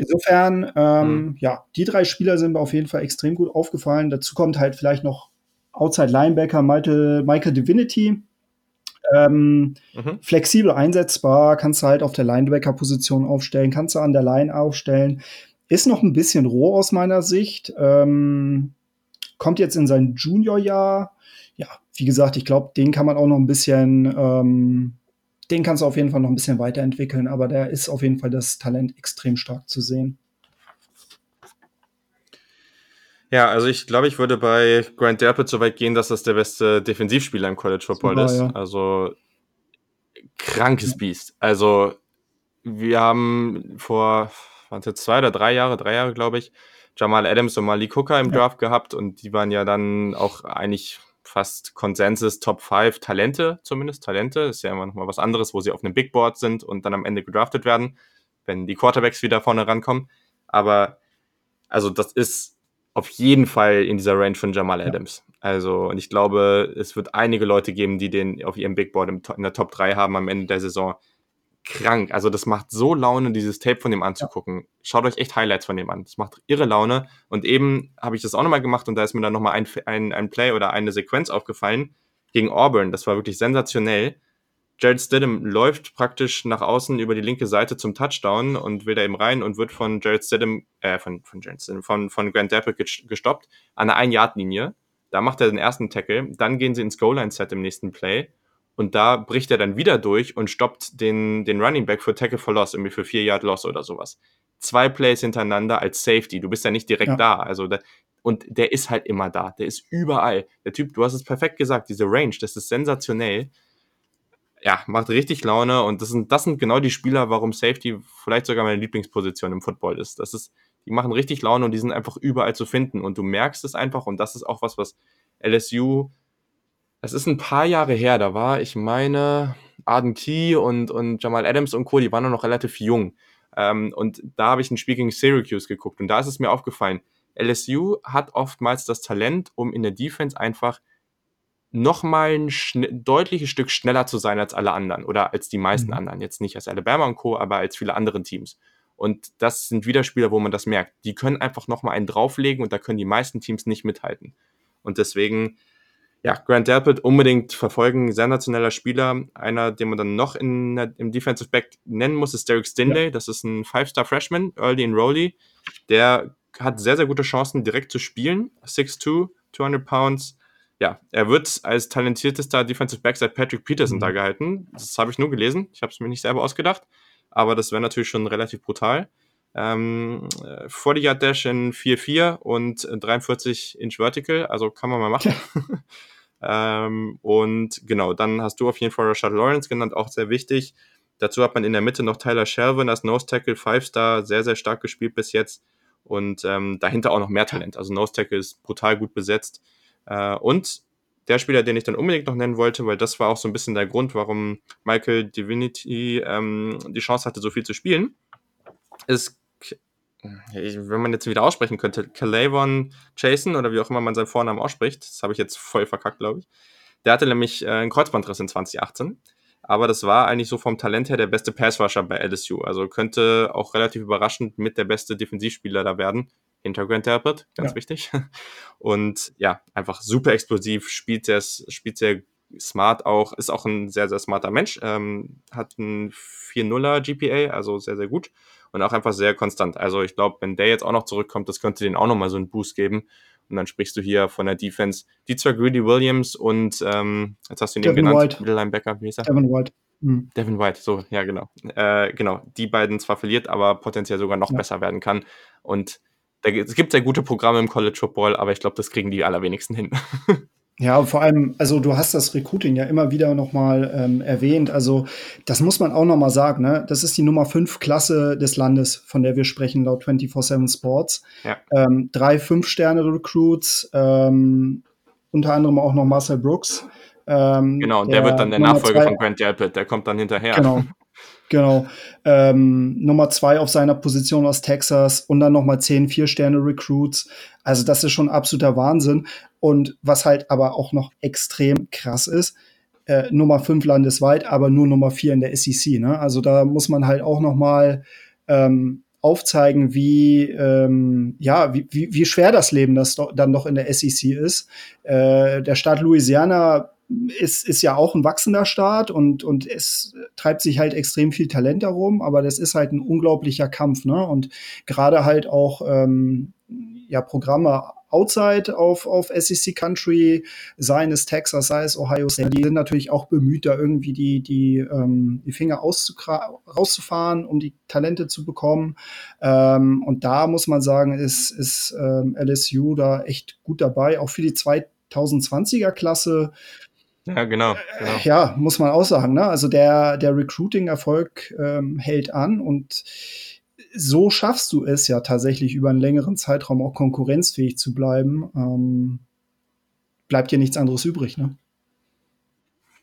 Insofern, ähm, mhm. ja, die drei Spieler sind mir auf jeden Fall extrem gut aufgefallen. Dazu kommt halt vielleicht noch Outside Linebacker Michael, Michael Divinity. Ähm, mhm. Flexibel einsetzbar, kannst du halt auf der Linebacker-Position aufstellen, kannst du an der Line aufstellen. Ist noch ein bisschen roh aus meiner Sicht. Ähm, kommt jetzt in sein Junior-Jahr. Ja, wie gesagt, ich glaube, den kann man auch noch ein bisschen ähm, den kannst du auf jeden Fall noch ein bisschen weiterentwickeln, aber der ist auf jeden Fall das Talent extrem stark zu sehen. Ja, also ich glaube, ich würde bei Grant Delpit so weit gehen, dass das der beste Defensivspieler im College Football Super, ist. Ja. Also krankes Biest. Also wir haben vor, waren es jetzt zwei oder drei Jahre, drei Jahre glaube ich, Jamal Adams und Malik Hooker im ja. Draft gehabt und die waren ja dann auch eigentlich fast Konsensus Top 5 Talente zumindest. Talente ist ja immer noch mal was anderes, wo sie auf einem Big Board sind und dann am Ende gedraftet werden, wenn die Quarterbacks wieder vorne rankommen. Aber also das ist auf jeden Fall in dieser Range von Jamal Adams. Ja. Also, und ich glaube, es wird einige Leute geben, die den auf ihrem Big Board in der Top 3 haben am Ende der Saison krank. Also das macht so Laune, dieses Tape von dem anzugucken. Ja. Schaut euch echt Highlights von dem an. Das macht irre Laune. Und eben habe ich das auch nochmal gemacht und da ist mir dann nochmal ein, ein, ein Play oder eine Sequenz aufgefallen gegen Auburn. Das war wirklich sensationell. Jared Stidham läuft praktisch nach außen über die linke Seite zum Touchdown und will da eben rein und wird von Jared Stidham, äh, von, von Jared Stidham, von, von Grant Dappel gestoppt an der Ein-Yard-Linie. Da macht er den ersten Tackle. Dann gehen sie ins Goal-Line-Set im nächsten Play und da bricht er dann wieder durch und stoppt den, den Running Back für Tackle for Loss, irgendwie für 4 Yard Loss oder sowas. Zwei Plays hintereinander als Safety. Du bist ja nicht direkt ja. da. Also da, und der ist halt immer da. Der ist überall. Der Typ, du hast es perfekt gesagt, diese Range, das ist sensationell. Ja, macht richtig Laune und das sind, das sind genau die Spieler, warum Safety vielleicht sogar meine Lieblingsposition im Football ist. Das ist, die machen richtig Laune und die sind einfach überall zu finden und du merkst es einfach und das ist auch was, was LSU es ist ein paar Jahre her, da war, ich meine, Arden Key und, und Jamal Adams und Co., die waren noch relativ jung. Ähm, und da habe ich ein Spiel gegen Syracuse geguckt und da ist es mir aufgefallen, LSU hat oftmals das Talent, um in der Defense einfach nochmal ein deutliches Stück schneller zu sein als alle anderen oder als die meisten mhm. anderen. Jetzt nicht als Alabama und Co., aber als viele andere Teams. Und das sind wieder Spieler, wo man das merkt. Die können einfach nochmal einen drauflegen und da können die meisten Teams nicht mithalten. Und deswegen ja, Grant Delpit unbedingt verfolgen, sensationeller Spieler. Einer, den man dann noch in, im Defensive Back nennen muss, ist Derek Stinley. Ja. Das ist ein Five-Star-Freshman, Early Enrollee. Der hat sehr, sehr gute Chancen, direkt zu spielen. 6'2, 200 Pounds. Ja, er wird als talentiertester Defensive Back seit Patrick Peterson mhm. da gehalten. Das habe ich nur gelesen. Ich habe es mir nicht selber ausgedacht. Aber das wäre natürlich schon relativ brutal. Ähm, 40 Yard Dash in 4-4 und 43 Inch Vertical, also kann man mal machen. ähm, und genau, dann hast du auf jeden Fall Rashad Lawrence genannt, auch sehr wichtig. Dazu hat man in der Mitte noch Tyler Shelvin als Nose Tackle, 5-Star, sehr, sehr stark gespielt bis jetzt. Und ähm, dahinter auch noch mehr Talent. Also Nose Tackle ist brutal gut besetzt. Äh, und der Spieler, den ich dann unbedingt noch nennen wollte, weil das war auch so ein bisschen der Grund, warum Michael Divinity ähm, die Chance hatte, so viel zu spielen, ist wenn man jetzt wieder aussprechen könnte, Calavon Jason oder wie auch immer man seinen Vornamen ausspricht, das habe ich jetzt voll verkackt, glaube ich. Der hatte nämlich äh, einen Kreuzbandriss in 2018. Aber das war eigentlich so vom Talent her der beste Passrusher bei LSU. Also könnte auch relativ überraschend mit der beste Defensivspieler da werden. Hinter Grant Delpit, ganz ja. wichtig. Und ja, einfach super explosiv, spielt sehr, spielt sehr smart auch, ist auch ein sehr, sehr smarter Mensch, ähm, hat ein 4-0er GPA, also sehr, sehr gut und auch einfach sehr konstant. Also ich glaube, wenn der jetzt auch noch zurückkommt, das könnte den auch nochmal so einen Boost geben. Und dann sprichst du hier von der Defense, die zwar Greedy Williams und ähm, jetzt hast du ihn eben genannt, White. Middle Linebacker, wie hieß er? Devin White. Mhm. Devin White, so, ja, genau. Äh, genau, die beiden zwar verliert, aber potenziell sogar noch ja. besser werden kann. Und da, es gibt sehr gute Programme im College Football, aber ich glaube, das kriegen die allerwenigsten hin. Ja, vor allem, also du hast das Recruiting ja immer wieder nochmal ähm, erwähnt. Also das muss man auch nochmal sagen. Ne? Das ist die Nummer 5 Klasse des Landes, von der wir sprechen, laut 24-7 Sports. Ja. Ähm, drei Fünf-Sterne-Recruits, ähm, unter anderem auch noch Marcel Brooks. Ähm, genau, und der, der, wird dann der Nummer Nachfolger zwei, von Grant Delpit, der kommt dann hinterher. Genau, Genau. Ähm, Nummer zwei auf seiner Position aus Texas und dann nochmal zehn Vier-Sterne-Recruits. Also das ist schon absoluter Wahnsinn. Und was halt aber auch noch extrem krass ist, äh, Nummer fünf landesweit, aber nur Nummer vier in der SEC. Ne? Also da muss man halt auch nochmal ähm, aufzeigen, wie, ähm, ja, wie, wie, wie schwer das Leben das do dann doch in der SEC ist. Äh, der Staat Louisiana ist, ist ja auch ein wachsender Staat und, und es treibt sich halt extrem viel Talent darum, aber das ist halt ein unglaublicher Kampf, ne? Und gerade halt auch ähm, ja, Programme outside auf, auf SEC Country, sei es Texas, sei es Ohio State, die sind natürlich auch bemüht, da irgendwie die, die, ähm, die Finger rauszufahren, um die Talente zu bekommen. Ähm, und da muss man sagen, ist, ist ähm, LSU da echt gut dabei, auch für die 2020er Klasse ja, genau, genau. Ja, muss man auch sagen. Ne? Also der, der Recruiting-Erfolg ähm, hält an und so schaffst du es ja tatsächlich über einen längeren Zeitraum auch konkurrenzfähig zu bleiben. Ähm, bleibt dir nichts anderes übrig, ne?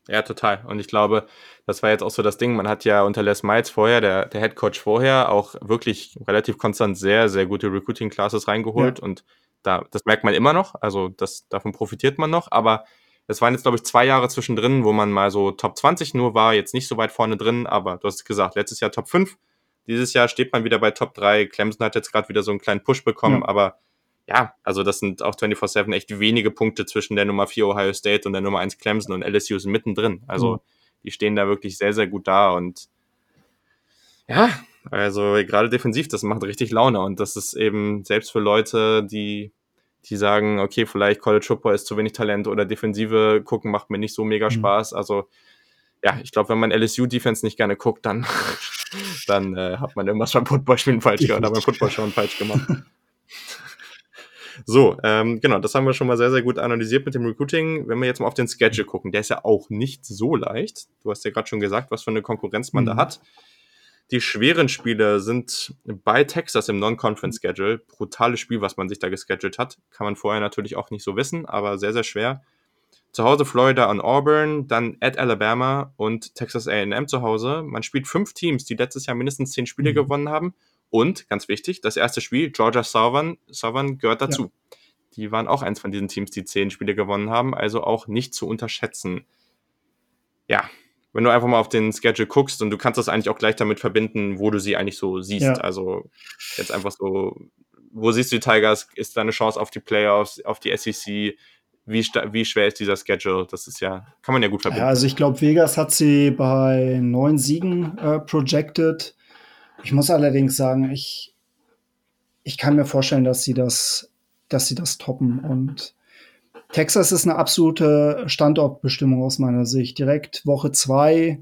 Ja, total. Und ich glaube, das war jetzt auch so das Ding. Man hat ja unter Les Miles vorher, der, der Head Coach vorher, auch wirklich relativ konstant sehr, sehr gute Recruiting-Classes reingeholt. Ja. Und da, das merkt man immer noch. Also das, davon profitiert man noch. Aber es waren jetzt, glaube ich, zwei Jahre zwischendrin, wo man mal so Top 20 nur war, jetzt nicht so weit vorne drin, aber du hast gesagt, letztes Jahr Top 5. Dieses Jahr steht man wieder bei Top 3. Clemson hat jetzt gerade wieder so einen kleinen Push bekommen, ja. aber ja, also das sind auch 24-7 echt wenige Punkte zwischen der Nummer 4 Ohio State und der Nummer 1 Clemson und LSU sind mittendrin. Also mhm. die stehen da wirklich sehr, sehr gut da und ja, also gerade defensiv, das macht richtig Laune und das ist eben selbst für Leute, die die sagen, okay, vielleicht College Football ist zu wenig Talent oder Defensive gucken macht mir nicht so mega mhm. Spaß. Also ja, ich glaube, wenn man LSU-Defense nicht gerne guckt, dann, dann äh, hat man irgendwas beim Footballspielen falsch gemacht oder beim Footballschauen falsch gemacht. So, ähm, genau, das haben wir schon mal sehr, sehr gut analysiert mit dem Recruiting. Wenn wir jetzt mal auf den Schedule gucken, der ist ja auch nicht so leicht. Du hast ja gerade schon gesagt, was für eine Konkurrenz man mhm. da hat. Die schweren Spiele sind bei Texas im Non-Conference-Schedule. Brutales Spiel, was man sich da gescheduled hat. Kann man vorher natürlich auch nicht so wissen, aber sehr, sehr schwer. Zu Hause Florida und Auburn, dann at Alabama und Texas AM zu Hause. Man spielt fünf Teams, die letztes Jahr mindestens zehn Spiele mhm. gewonnen haben. Und, ganz wichtig, das erste Spiel, Georgia Southern, Southern gehört dazu. Ja. Die waren auch eins von diesen Teams, die zehn Spiele gewonnen haben, also auch nicht zu unterschätzen. Ja, wenn du einfach mal auf den Schedule guckst und du kannst das eigentlich auch gleich damit verbinden, wo du sie eigentlich so siehst. Ja. Also jetzt einfach so, wo siehst du die Tigers? Ist da eine Chance auf die Playoffs, auf die SEC? Wie, wie schwer ist dieser Schedule? Das ist ja, kann man ja gut verbinden. Ja, also ich glaube, Vegas hat sie bei neun Siegen äh, projected. Ich muss allerdings sagen, ich, ich kann mir vorstellen, dass sie das, dass sie das toppen und Texas ist eine absolute Standortbestimmung aus meiner Sicht. Direkt Woche zwei,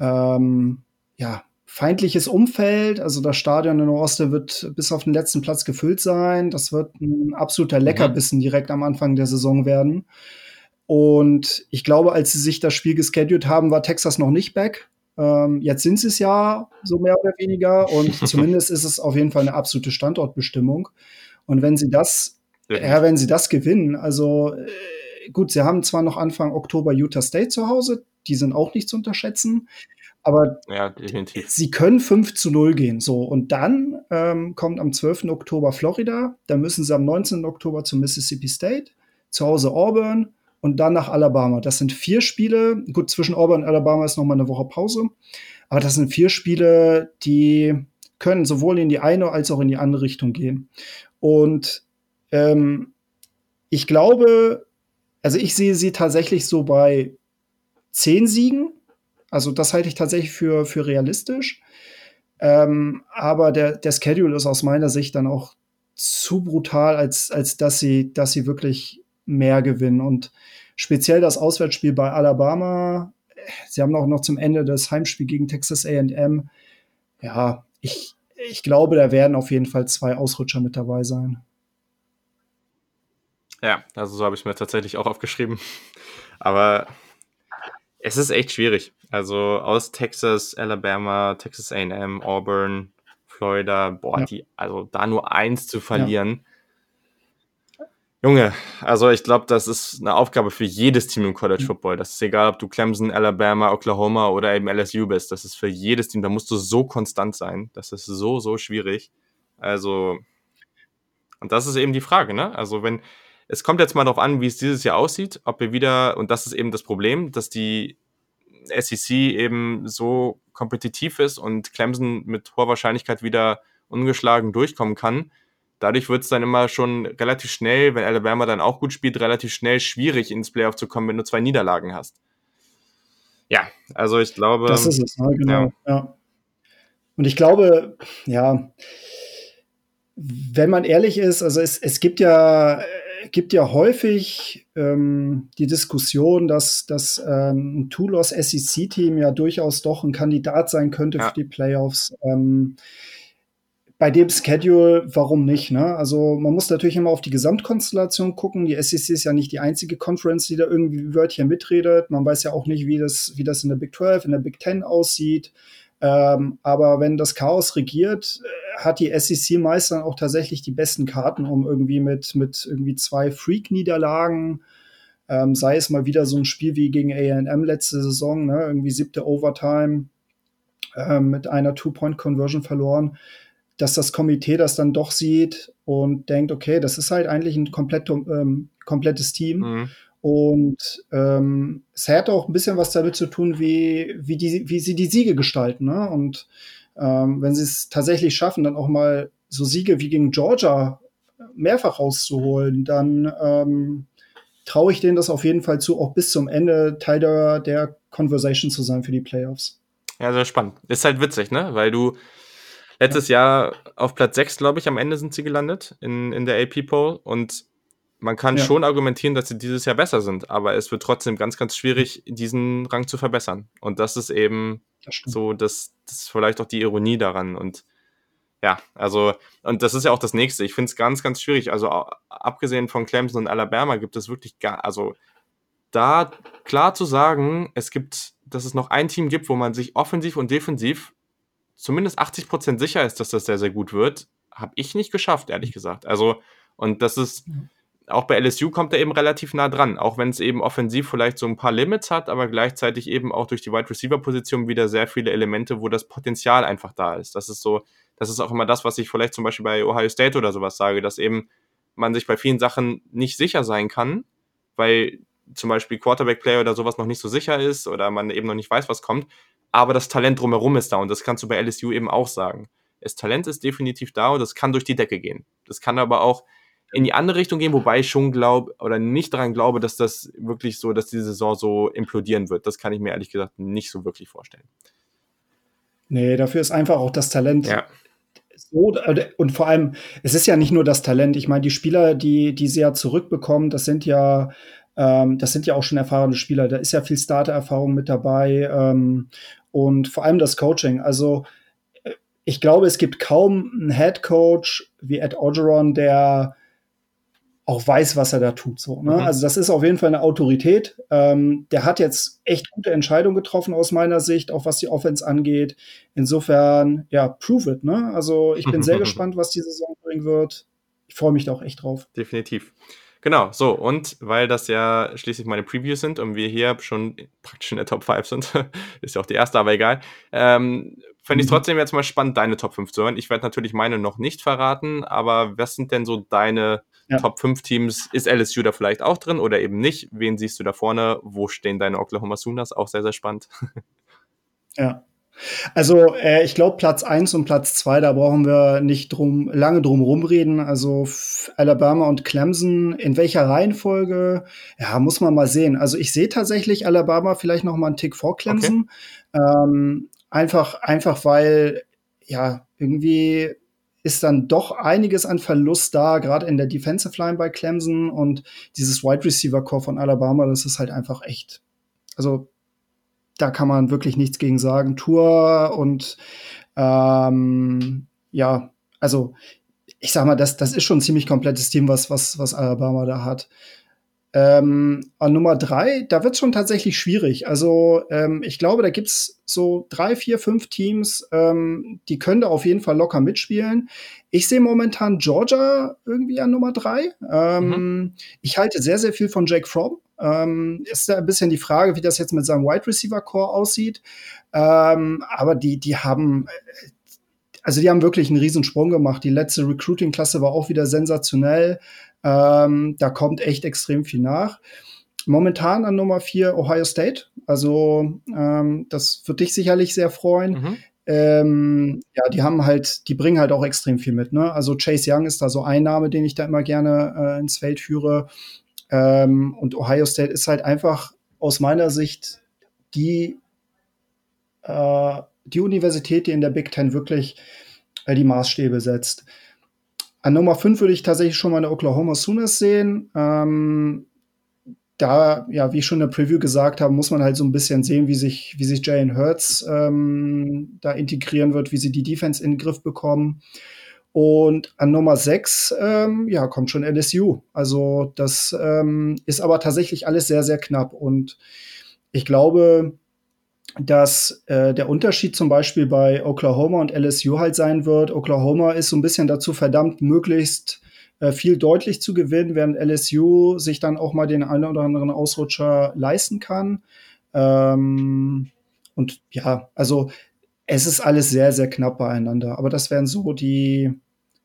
ähm, ja, feindliches Umfeld. Also das Stadion in Oste wird bis auf den letzten Platz gefüllt sein. Das wird ein absoluter Leckerbissen direkt am Anfang der Saison werden. Und ich glaube, als sie sich das Spiel geschedult haben, war Texas noch nicht back. Ähm, jetzt sind sie es ja, so mehr oder weniger. Und zumindest ist es auf jeden Fall eine absolute Standortbestimmung. Und wenn sie das ja, wenn sie das gewinnen, also äh, gut, sie haben zwar noch Anfang Oktober Utah State zu Hause, die sind auch nicht zu unterschätzen. Aber ja, sie können 5 zu 0 gehen. So, und dann ähm, kommt am 12. Oktober Florida. Da müssen sie am 19. Oktober zu Mississippi State, zu Hause Auburn und dann nach Alabama. Das sind vier Spiele. Gut, zwischen Auburn und Alabama ist noch mal eine Woche Pause. Aber das sind vier Spiele, die können sowohl in die eine als auch in die andere Richtung gehen. Und ähm, ich glaube, also ich sehe sie tatsächlich so bei zehn Siegen. Also das halte ich tatsächlich für, für realistisch. Ähm, aber der, der Schedule ist aus meiner Sicht dann auch zu brutal, als, als dass sie, dass sie wirklich mehr gewinnen. Und speziell das Auswärtsspiel bei Alabama, sie haben auch noch zum Ende das Heimspiel gegen Texas AM. Ja, ich, ich glaube, da werden auf jeden Fall zwei Ausrutscher mit dabei sein. Ja, also so habe ich mir tatsächlich auch aufgeschrieben. Aber es ist echt schwierig. Also aus Texas, Alabama, Texas AM, Auburn, Florida, boah, ja. die, also da nur eins zu verlieren. Ja. Junge, also ich glaube, das ist eine Aufgabe für jedes Team im College Football. Das ist egal, ob du Clemson, Alabama, Oklahoma oder eben LSU bist. Das ist für jedes Team, da musst du so konstant sein. Das ist so, so schwierig. Also, und das ist eben die Frage, ne? Also, wenn, es kommt jetzt mal darauf an, wie es dieses Jahr aussieht, ob wir wieder, und das ist eben das Problem, dass die SEC eben so kompetitiv ist und Clemson mit hoher Wahrscheinlichkeit wieder ungeschlagen durchkommen kann. Dadurch wird es dann immer schon relativ schnell, wenn Alabama dann auch gut spielt, relativ schnell schwierig ins Playoff zu kommen, wenn du zwei Niederlagen hast. Ja, also ich glaube. Das ist es, ne? genau. Ja. ja. Und ich glaube, ja, wenn man ehrlich ist, also es, es gibt ja gibt ja häufig ähm, die Diskussion, dass, dass ähm, ein Tulos SEC-Team ja durchaus doch ein Kandidat sein könnte ja. für die Playoffs. Ähm, bei dem Schedule, warum nicht? Ne? Also man muss natürlich immer auf die Gesamtkonstellation gucken. Die SEC ist ja nicht die einzige Conference, die da irgendwie Wörtchen mitredet. Man weiß ja auch nicht, wie das, wie das in der Big 12, in der Big 10 aussieht. Ähm, aber wenn das Chaos regiert, äh, hat die SEC meist dann auch tatsächlich die besten Karten, um irgendwie mit, mit irgendwie zwei Freak-Niederlagen, ähm, sei es mal wieder so ein Spiel wie gegen AM letzte Saison, ne, irgendwie siebte Overtime ähm, mit einer Two-Point-Conversion verloren, dass das Komitee das dann doch sieht und denkt, okay, das ist halt eigentlich ein komplett, ähm, komplettes Team. Mhm. Und ähm, es hat auch ein bisschen was damit zu tun, wie, wie, die, wie sie die Siege gestalten. Ne? Und ähm, wenn sie es tatsächlich schaffen, dann auch mal so Siege wie gegen Georgia mehrfach rauszuholen, dann ähm, traue ich denen das auf jeden Fall zu, auch bis zum Ende Teil der, der Conversation zu sein für die Playoffs. Ja, sehr spannend. Ist halt witzig, ne? Weil du letztes Jahr auf Platz 6, glaube ich, am Ende sind sie gelandet in, in der AP-Poll und man kann ja. schon argumentieren, dass sie dieses Jahr besser sind, aber es wird trotzdem ganz, ganz schwierig, diesen Rang zu verbessern. Und das ist eben das so, das, das ist vielleicht auch die Ironie daran. Und ja, also, und das ist ja auch das nächste. Ich finde es ganz, ganz schwierig. Also, abgesehen von Clemson und Alabama gibt es wirklich gar, also, da klar zu sagen, es gibt, dass es noch ein Team gibt, wo man sich offensiv und defensiv zumindest 80% sicher ist, dass das sehr, sehr gut wird, habe ich nicht geschafft, ehrlich gesagt. Also, und das ist, auch bei LSU kommt er eben relativ nah dran, auch wenn es eben offensiv vielleicht so ein paar Limits hat, aber gleichzeitig eben auch durch die Wide Receiver Position wieder sehr viele Elemente, wo das Potenzial einfach da ist. Das ist so, das ist auch immer das, was ich vielleicht zum Beispiel bei Ohio State oder sowas sage, dass eben man sich bei vielen Sachen nicht sicher sein kann, weil zum Beispiel Quarterback Player oder sowas noch nicht so sicher ist oder man eben noch nicht weiß, was kommt, aber das Talent drumherum ist da und das kannst du bei LSU eben auch sagen. Das Talent ist definitiv da und das kann durch die Decke gehen. Das kann aber auch in die andere Richtung gehen, wobei ich schon glaube oder nicht daran glaube, dass das wirklich so, dass die Saison so implodieren wird. Das kann ich mir ehrlich gesagt nicht so wirklich vorstellen. Nee, dafür ist einfach auch das Talent ja. so und vor allem, es ist ja nicht nur das Talent. Ich meine, die Spieler, die, die sie ja zurückbekommen, das sind ja ähm, das sind ja auch schon erfahrene Spieler. Da ist ja viel Starter-Erfahrung mit dabei ähm, und vor allem das Coaching. Also äh, ich glaube, es gibt kaum einen Head Coach wie Ed Orgeron, der auch weiß, was er da tut. So, ne? Mhm. Also das ist auf jeden Fall eine Autorität. Ähm, der hat jetzt echt gute Entscheidungen getroffen aus meiner Sicht, auch was die Offense angeht. Insofern, ja, prove it. Ne? Also ich bin sehr gespannt, was die Saison bringen wird. Ich freue mich da auch echt drauf. Definitiv. Genau, so, und weil das ja schließlich meine Previews sind und wir hier schon praktisch in der Top 5 sind, ist ja auch die erste, aber egal, ähm, fände ich mhm. trotzdem jetzt mal spannend, deine Top 5 zu hören. Ich werde natürlich meine noch nicht verraten, aber was sind denn so deine ja. Top 5 Teams? Ist LSU da vielleicht auch drin oder eben nicht? Wen siehst du da vorne? Wo stehen deine Oklahoma Sooners? Auch sehr, sehr spannend. Ja, also äh, ich glaube Platz eins und Platz zwei, da brauchen wir nicht drum lange drum rumreden. Also Alabama und Clemson, in welcher Reihenfolge? Ja, muss man mal sehen. Also ich sehe tatsächlich Alabama vielleicht noch mal einen Tick vor Clemson. Okay. Ähm, einfach, einfach weil ja irgendwie ist dann doch einiges an Verlust da, gerade in der Defensive Line bei Clemson und dieses Wide Receiver Core von Alabama, das ist halt einfach echt. Also da kann man wirklich nichts gegen sagen. Tour und ähm, ja, also ich sag mal, das, das ist schon ein ziemlich komplettes Team, was, was, was Alabama da hat. Ähm, an Nummer drei, da wird es schon tatsächlich schwierig. Also ähm, ich glaube, da gibt's so drei, vier, fünf Teams, ähm, die können da auf jeden Fall locker mitspielen. Ich sehe momentan Georgia irgendwie an Nummer drei. Ähm, mhm. Ich halte sehr, sehr viel von Jake Fromm. Ähm, ist da ein bisschen die Frage, wie das jetzt mit seinem Wide Receiver Core aussieht. Ähm, aber die, die haben, also die haben wirklich einen Riesensprung gemacht. Die letzte Recruiting-Klasse war auch wieder sensationell. Ähm, da kommt echt extrem viel nach. Momentan an Nummer vier Ohio State. Also ähm, das wird dich sicherlich sehr freuen. Mhm. Ähm, ja, die haben halt, die bringen halt auch extrem viel mit. Ne? Also Chase Young ist da so ein Name, den ich da immer gerne äh, ins Feld führe. Ähm, und Ohio State ist halt einfach aus meiner Sicht die, äh, die Universität, die in der Big Ten wirklich äh, die Maßstäbe setzt. An Nummer 5 würde ich tatsächlich schon meine Oklahoma Sooners sehen. Ähm, da, ja, wie ich schon in der Preview gesagt habe, muss man halt so ein bisschen sehen, wie sich, wie sich Jalen Hurts ähm, da integrieren wird, wie sie die Defense in den Griff bekommen. Und an Nummer 6, ähm, ja, kommt schon LSU. Also das ähm, ist aber tatsächlich alles sehr, sehr knapp. Und ich glaube, dass äh, der Unterschied zum Beispiel bei Oklahoma und LSU halt sein wird. Oklahoma ist so ein bisschen dazu verdammt, möglichst äh, viel deutlich zu gewinnen, während LSU sich dann auch mal den einen oder anderen Ausrutscher leisten kann. Ähm, und ja, also es ist alles sehr, sehr knapp beieinander. Aber das wären so die,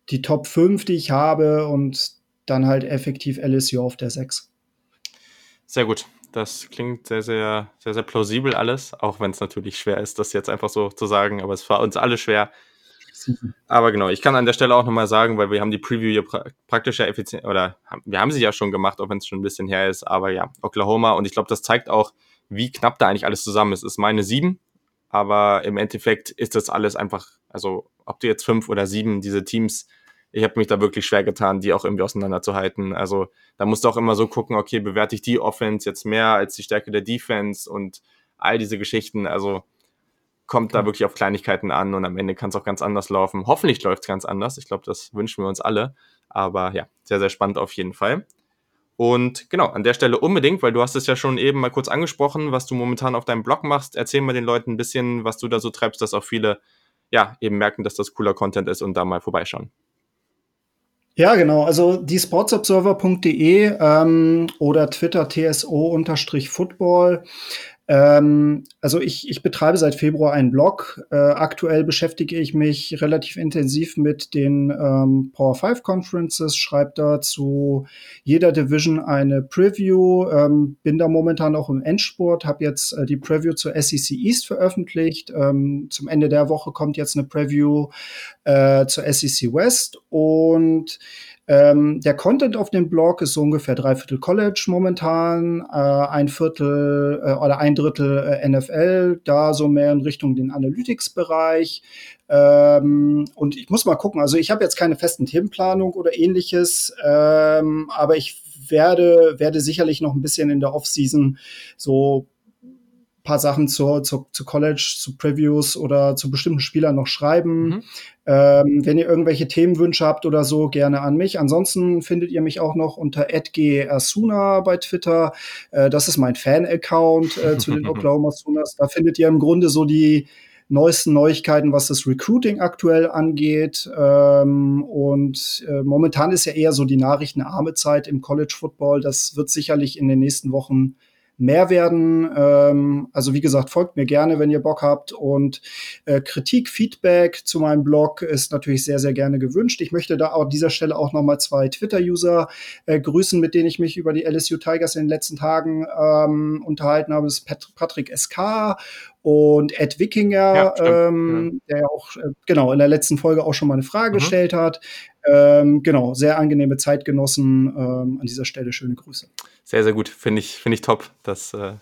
die Top 5, die ich habe und dann halt effektiv LSU auf der 6. Sehr gut. Das klingt sehr, sehr, sehr, sehr plausibel alles, auch wenn es natürlich schwer ist, das jetzt einfach so zu sagen, aber es war uns alle schwer. Aber genau, ich kann an der Stelle auch nochmal sagen, weil wir haben die Preview hier pra praktisch ja effizient, oder wir haben sie ja schon gemacht, auch wenn es schon ein bisschen her ist, aber ja, Oklahoma und ich glaube, das zeigt auch, wie knapp da eigentlich alles zusammen ist. Es ist meine sieben, aber im Endeffekt ist das alles einfach, also ob du jetzt fünf oder sieben diese Teams, ich habe mich da wirklich schwer getan, die auch irgendwie auseinanderzuhalten. Also da musst du auch immer so gucken, okay, bewerte ich die Offense jetzt mehr als die Stärke der Defense und all diese Geschichten. Also kommt da wirklich auf Kleinigkeiten an und am Ende kann es auch ganz anders laufen. Hoffentlich läuft es ganz anders. Ich glaube, das wünschen wir uns alle. Aber ja, sehr, sehr spannend auf jeden Fall. Und genau, an der Stelle unbedingt, weil du hast es ja schon eben mal kurz angesprochen, was du momentan auf deinem Blog machst. Erzähl mal den Leuten ein bisschen, was du da so treibst, dass auch viele ja eben merken, dass das cooler Content ist und da mal vorbeischauen. Ja, genau. Also die sportsobserver.de ähm, oder Twitter TSO-Football ähm, also ich, ich betreibe seit Februar einen Blog. Äh, aktuell beschäftige ich mich relativ intensiv mit den ähm, Power 5 Conferences, schreibe da zu jeder Division eine Preview, ähm, bin da momentan auch im Endsport, habe jetzt äh, die Preview zur SEC East veröffentlicht. Ähm, zum Ende der Woche kommt jetzt eine Preview äh, zur SEC West und ähm, der Content auf dem Blog ist so ungefähr drei Viertel College momentan, äh, ein Viertel äh, oder ein Drittel äh, NFL, da so mehr in Richtung den Analytics-Bereich. Ähm, und ich muss mal gucken, also ich habe jetzt keine festen Themenplanung oder ähnliches, ähm, aber ich werde, werde sicherlich noch ein bisschen in der Offseason so paar Sachen zur, zur, zu College, zu Previews oder zu bestimmten Spielern noch schreiben. Mhm. Ähm, wenn ihr irgendwelche Themenwünsche habt oder so, gerne an mich. Ansonsten findet ihr mich auch noch unter @gasuna bei Twitter. Äh, das ist mein Fan-Account äh, zu den Oklahoma Sooners. Da findet ihr im Grunde so die neuesten Neuigkeiten, was das Recruiting aktuell angeht. Ähm, und äh, momentan ist ja eher so die nachrichtenarme Zeit im College Football. Das wird sicherlich in den nächsten Wochen mehr werden. Ähm, also wie gesagt, folgt mir gerne, wenn ihr Bock habt. Und äh, Kritik, Feedback zu meinem Blog ist natürlich sehr, sehr gerne gewünscht. Ich möchte da an dieser Stelle auch noch mal zwei Twitter-User äh, grüßen, mit denen ich mich über die LSU Tigers in den letzten Tagen ähm, unterhalten habe. Das ist Pat Patrick SK und Ed Wikinger, ja, ähm, ja. der ja auch äh, genau in der letzten Folge auch schon mal eine Frage mhm. gestellt hat. Ähm, genau, sehr angenehme Zeitgenossen. Ähm, an dieser Stelle schöne Grüße. Sehr, sehr gut. Finde ich, finde ich top. Das, äh,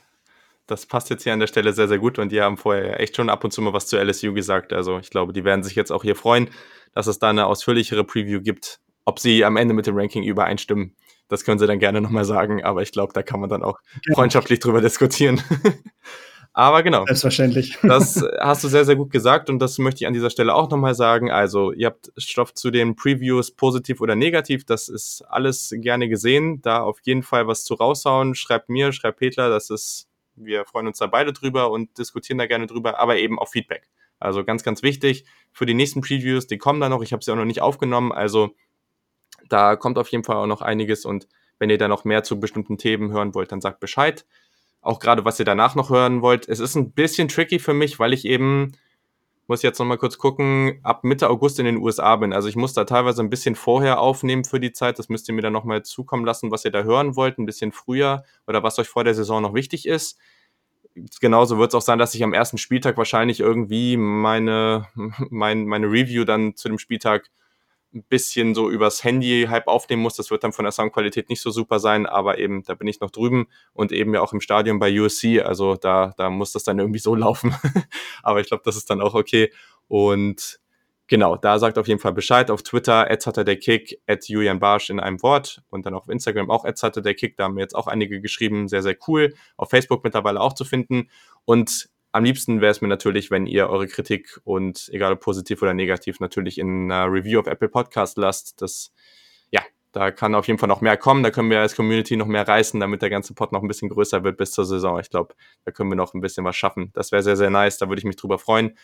das passt jetzt hier an der Stelle sehr, sehr gut. Und die haben vorher echt schon ab und zu mal was zu LSU gesagt. Also ich glaube, die werden sich jetzt auch hier freuen, dass es da eine ausführlichere Preview gibt. Ob sie am Ende mit dem Ranking übereinstimmen, das können sie dann gerne nochmal sagen. Aber ich glaube, da kann man dann auch freundschaftlich drüber diskutieren. Aber genau. Selbstverständlich. Das hast du sehr, sehr gut gesagt und das möchte ich an dieser Stelle auch nochmal sagen. Also, ihr habt Stoff zu den Previews positiv oder negativ. Das ist alles gerne gesehen. Da auf jeden Fall was zu raushauen. Schreibt mir, schreibt Petler. Das ist, wir freuen uns da beide drüber und diskutieren da gerne drüber, aber eben auch Feedback. Also ganz, ganz wichtig für die nächsten Previews. Die kommen da noch. Ich habe sie auch noch nicht aufgenommen. Also, da kommt auf jeden Fall auch noch einiges und wenn ihr da noch mehr zu bestimmten Themen hören wollt, dann sagt Bescheid auch gerade was ihr danach noch hören wollt. Es ist ein bisschen tricky für mich, weil ich eben, muss jetzt nochmal kurz gucken, ab Mitte August in den USA bin. Also ich muss da teilweise ein bisschen vorher aufnehmen für die Zeit. Das müsst ihr mir dann nochmal zukommen lassen, was ihr da hören wollt, ein bisschen früher oder was euch vor der Saison noch wichtig ist. Genauso wird es auch sein, dass ich am ersten Spieltag wahrscheinlich irgendwie meine, mein, meine Review dann zu dem Spieltag ein bisschen so übers Handy halb aufnehmen muss. Das wird dann von der Soundqualität nicht so super sein, aber eben, da bin ich noch drüben und eben ja auch im Stadion bei USC. Also da, da muss das dann irgendwie so laufen. aber ich glaube, das ist dann auch okay. Und genau, da sagt auf jeden Fall Bescheid. Auf Twitter, hatte der Kick, at Julian Barsch in einem Wort und dann auf Instagram auch hatte der Kick. Da haben mir jetzt auch einige geschrieben. Sehr, sehr cool. Auf Facebook mittlerweile auch zu finden. Und am liebsten wäre es mir natürlich, wenn ihr eure Kritik und egal ob positiv oder negativ natürlich in einer Review auf Apple Podcast lasst. Das, ja, da kann auf jeden Fall noch mehr kommen. Da können wir als Community noch mehr reißen, damit der ganze Pod noch ein bisschen größer wird bis zur Saison. Ich glaube, da können wir noch ein bisschen was schaffen. Das wäre sehr, sehr nice. Da würde ich mich drüber freuen.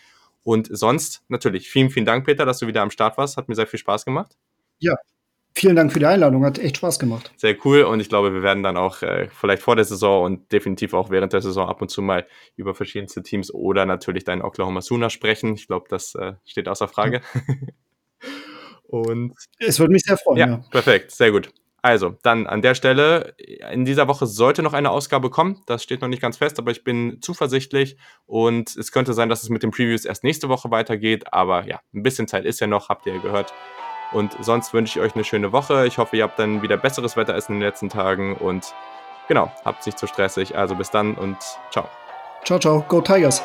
Und sonst natürlich vielen, vielen Dank, Peter, dass du wieder am Start warst. Hat mir sehr viel Spaß gemacht. Ja, Vielen Dank für die Einladung, hat echt Spaß gemacht. Sehr cool und ich glaube, wir werden dann auch äh, vielleicht vor der Saison und definitiv auch während der Saison ab und zu mal über verschiedenste Teams oder natürlich deinen Oklahoma Sooner sprechen. Ich glaube, das äh, steht außer Frage. und es würde mich sehr freuen. Ja, ja, perfekt, sehr gut. Also, dann an der Stelle, in dieser Woche sollte noch eine Ausgabe kommen. Das steht noch nicht ganz fest, aber ich bin zuversichtlich und es könnte sein, dass es mit den Previews erst nächste Woche weitergeht. Aber ja, ein bisschen Zeit ist ja noch, habt ihr ja gehört. Und sonst wünsche ich euch eine schöne Woche. Ich hoffe, ihr habt dann wieder besseres Wetter als in den letzten Tagen. Und genau, habt nicht zu stressig. Also bis dann und ciao. Ciao, ciao. Go Tigers.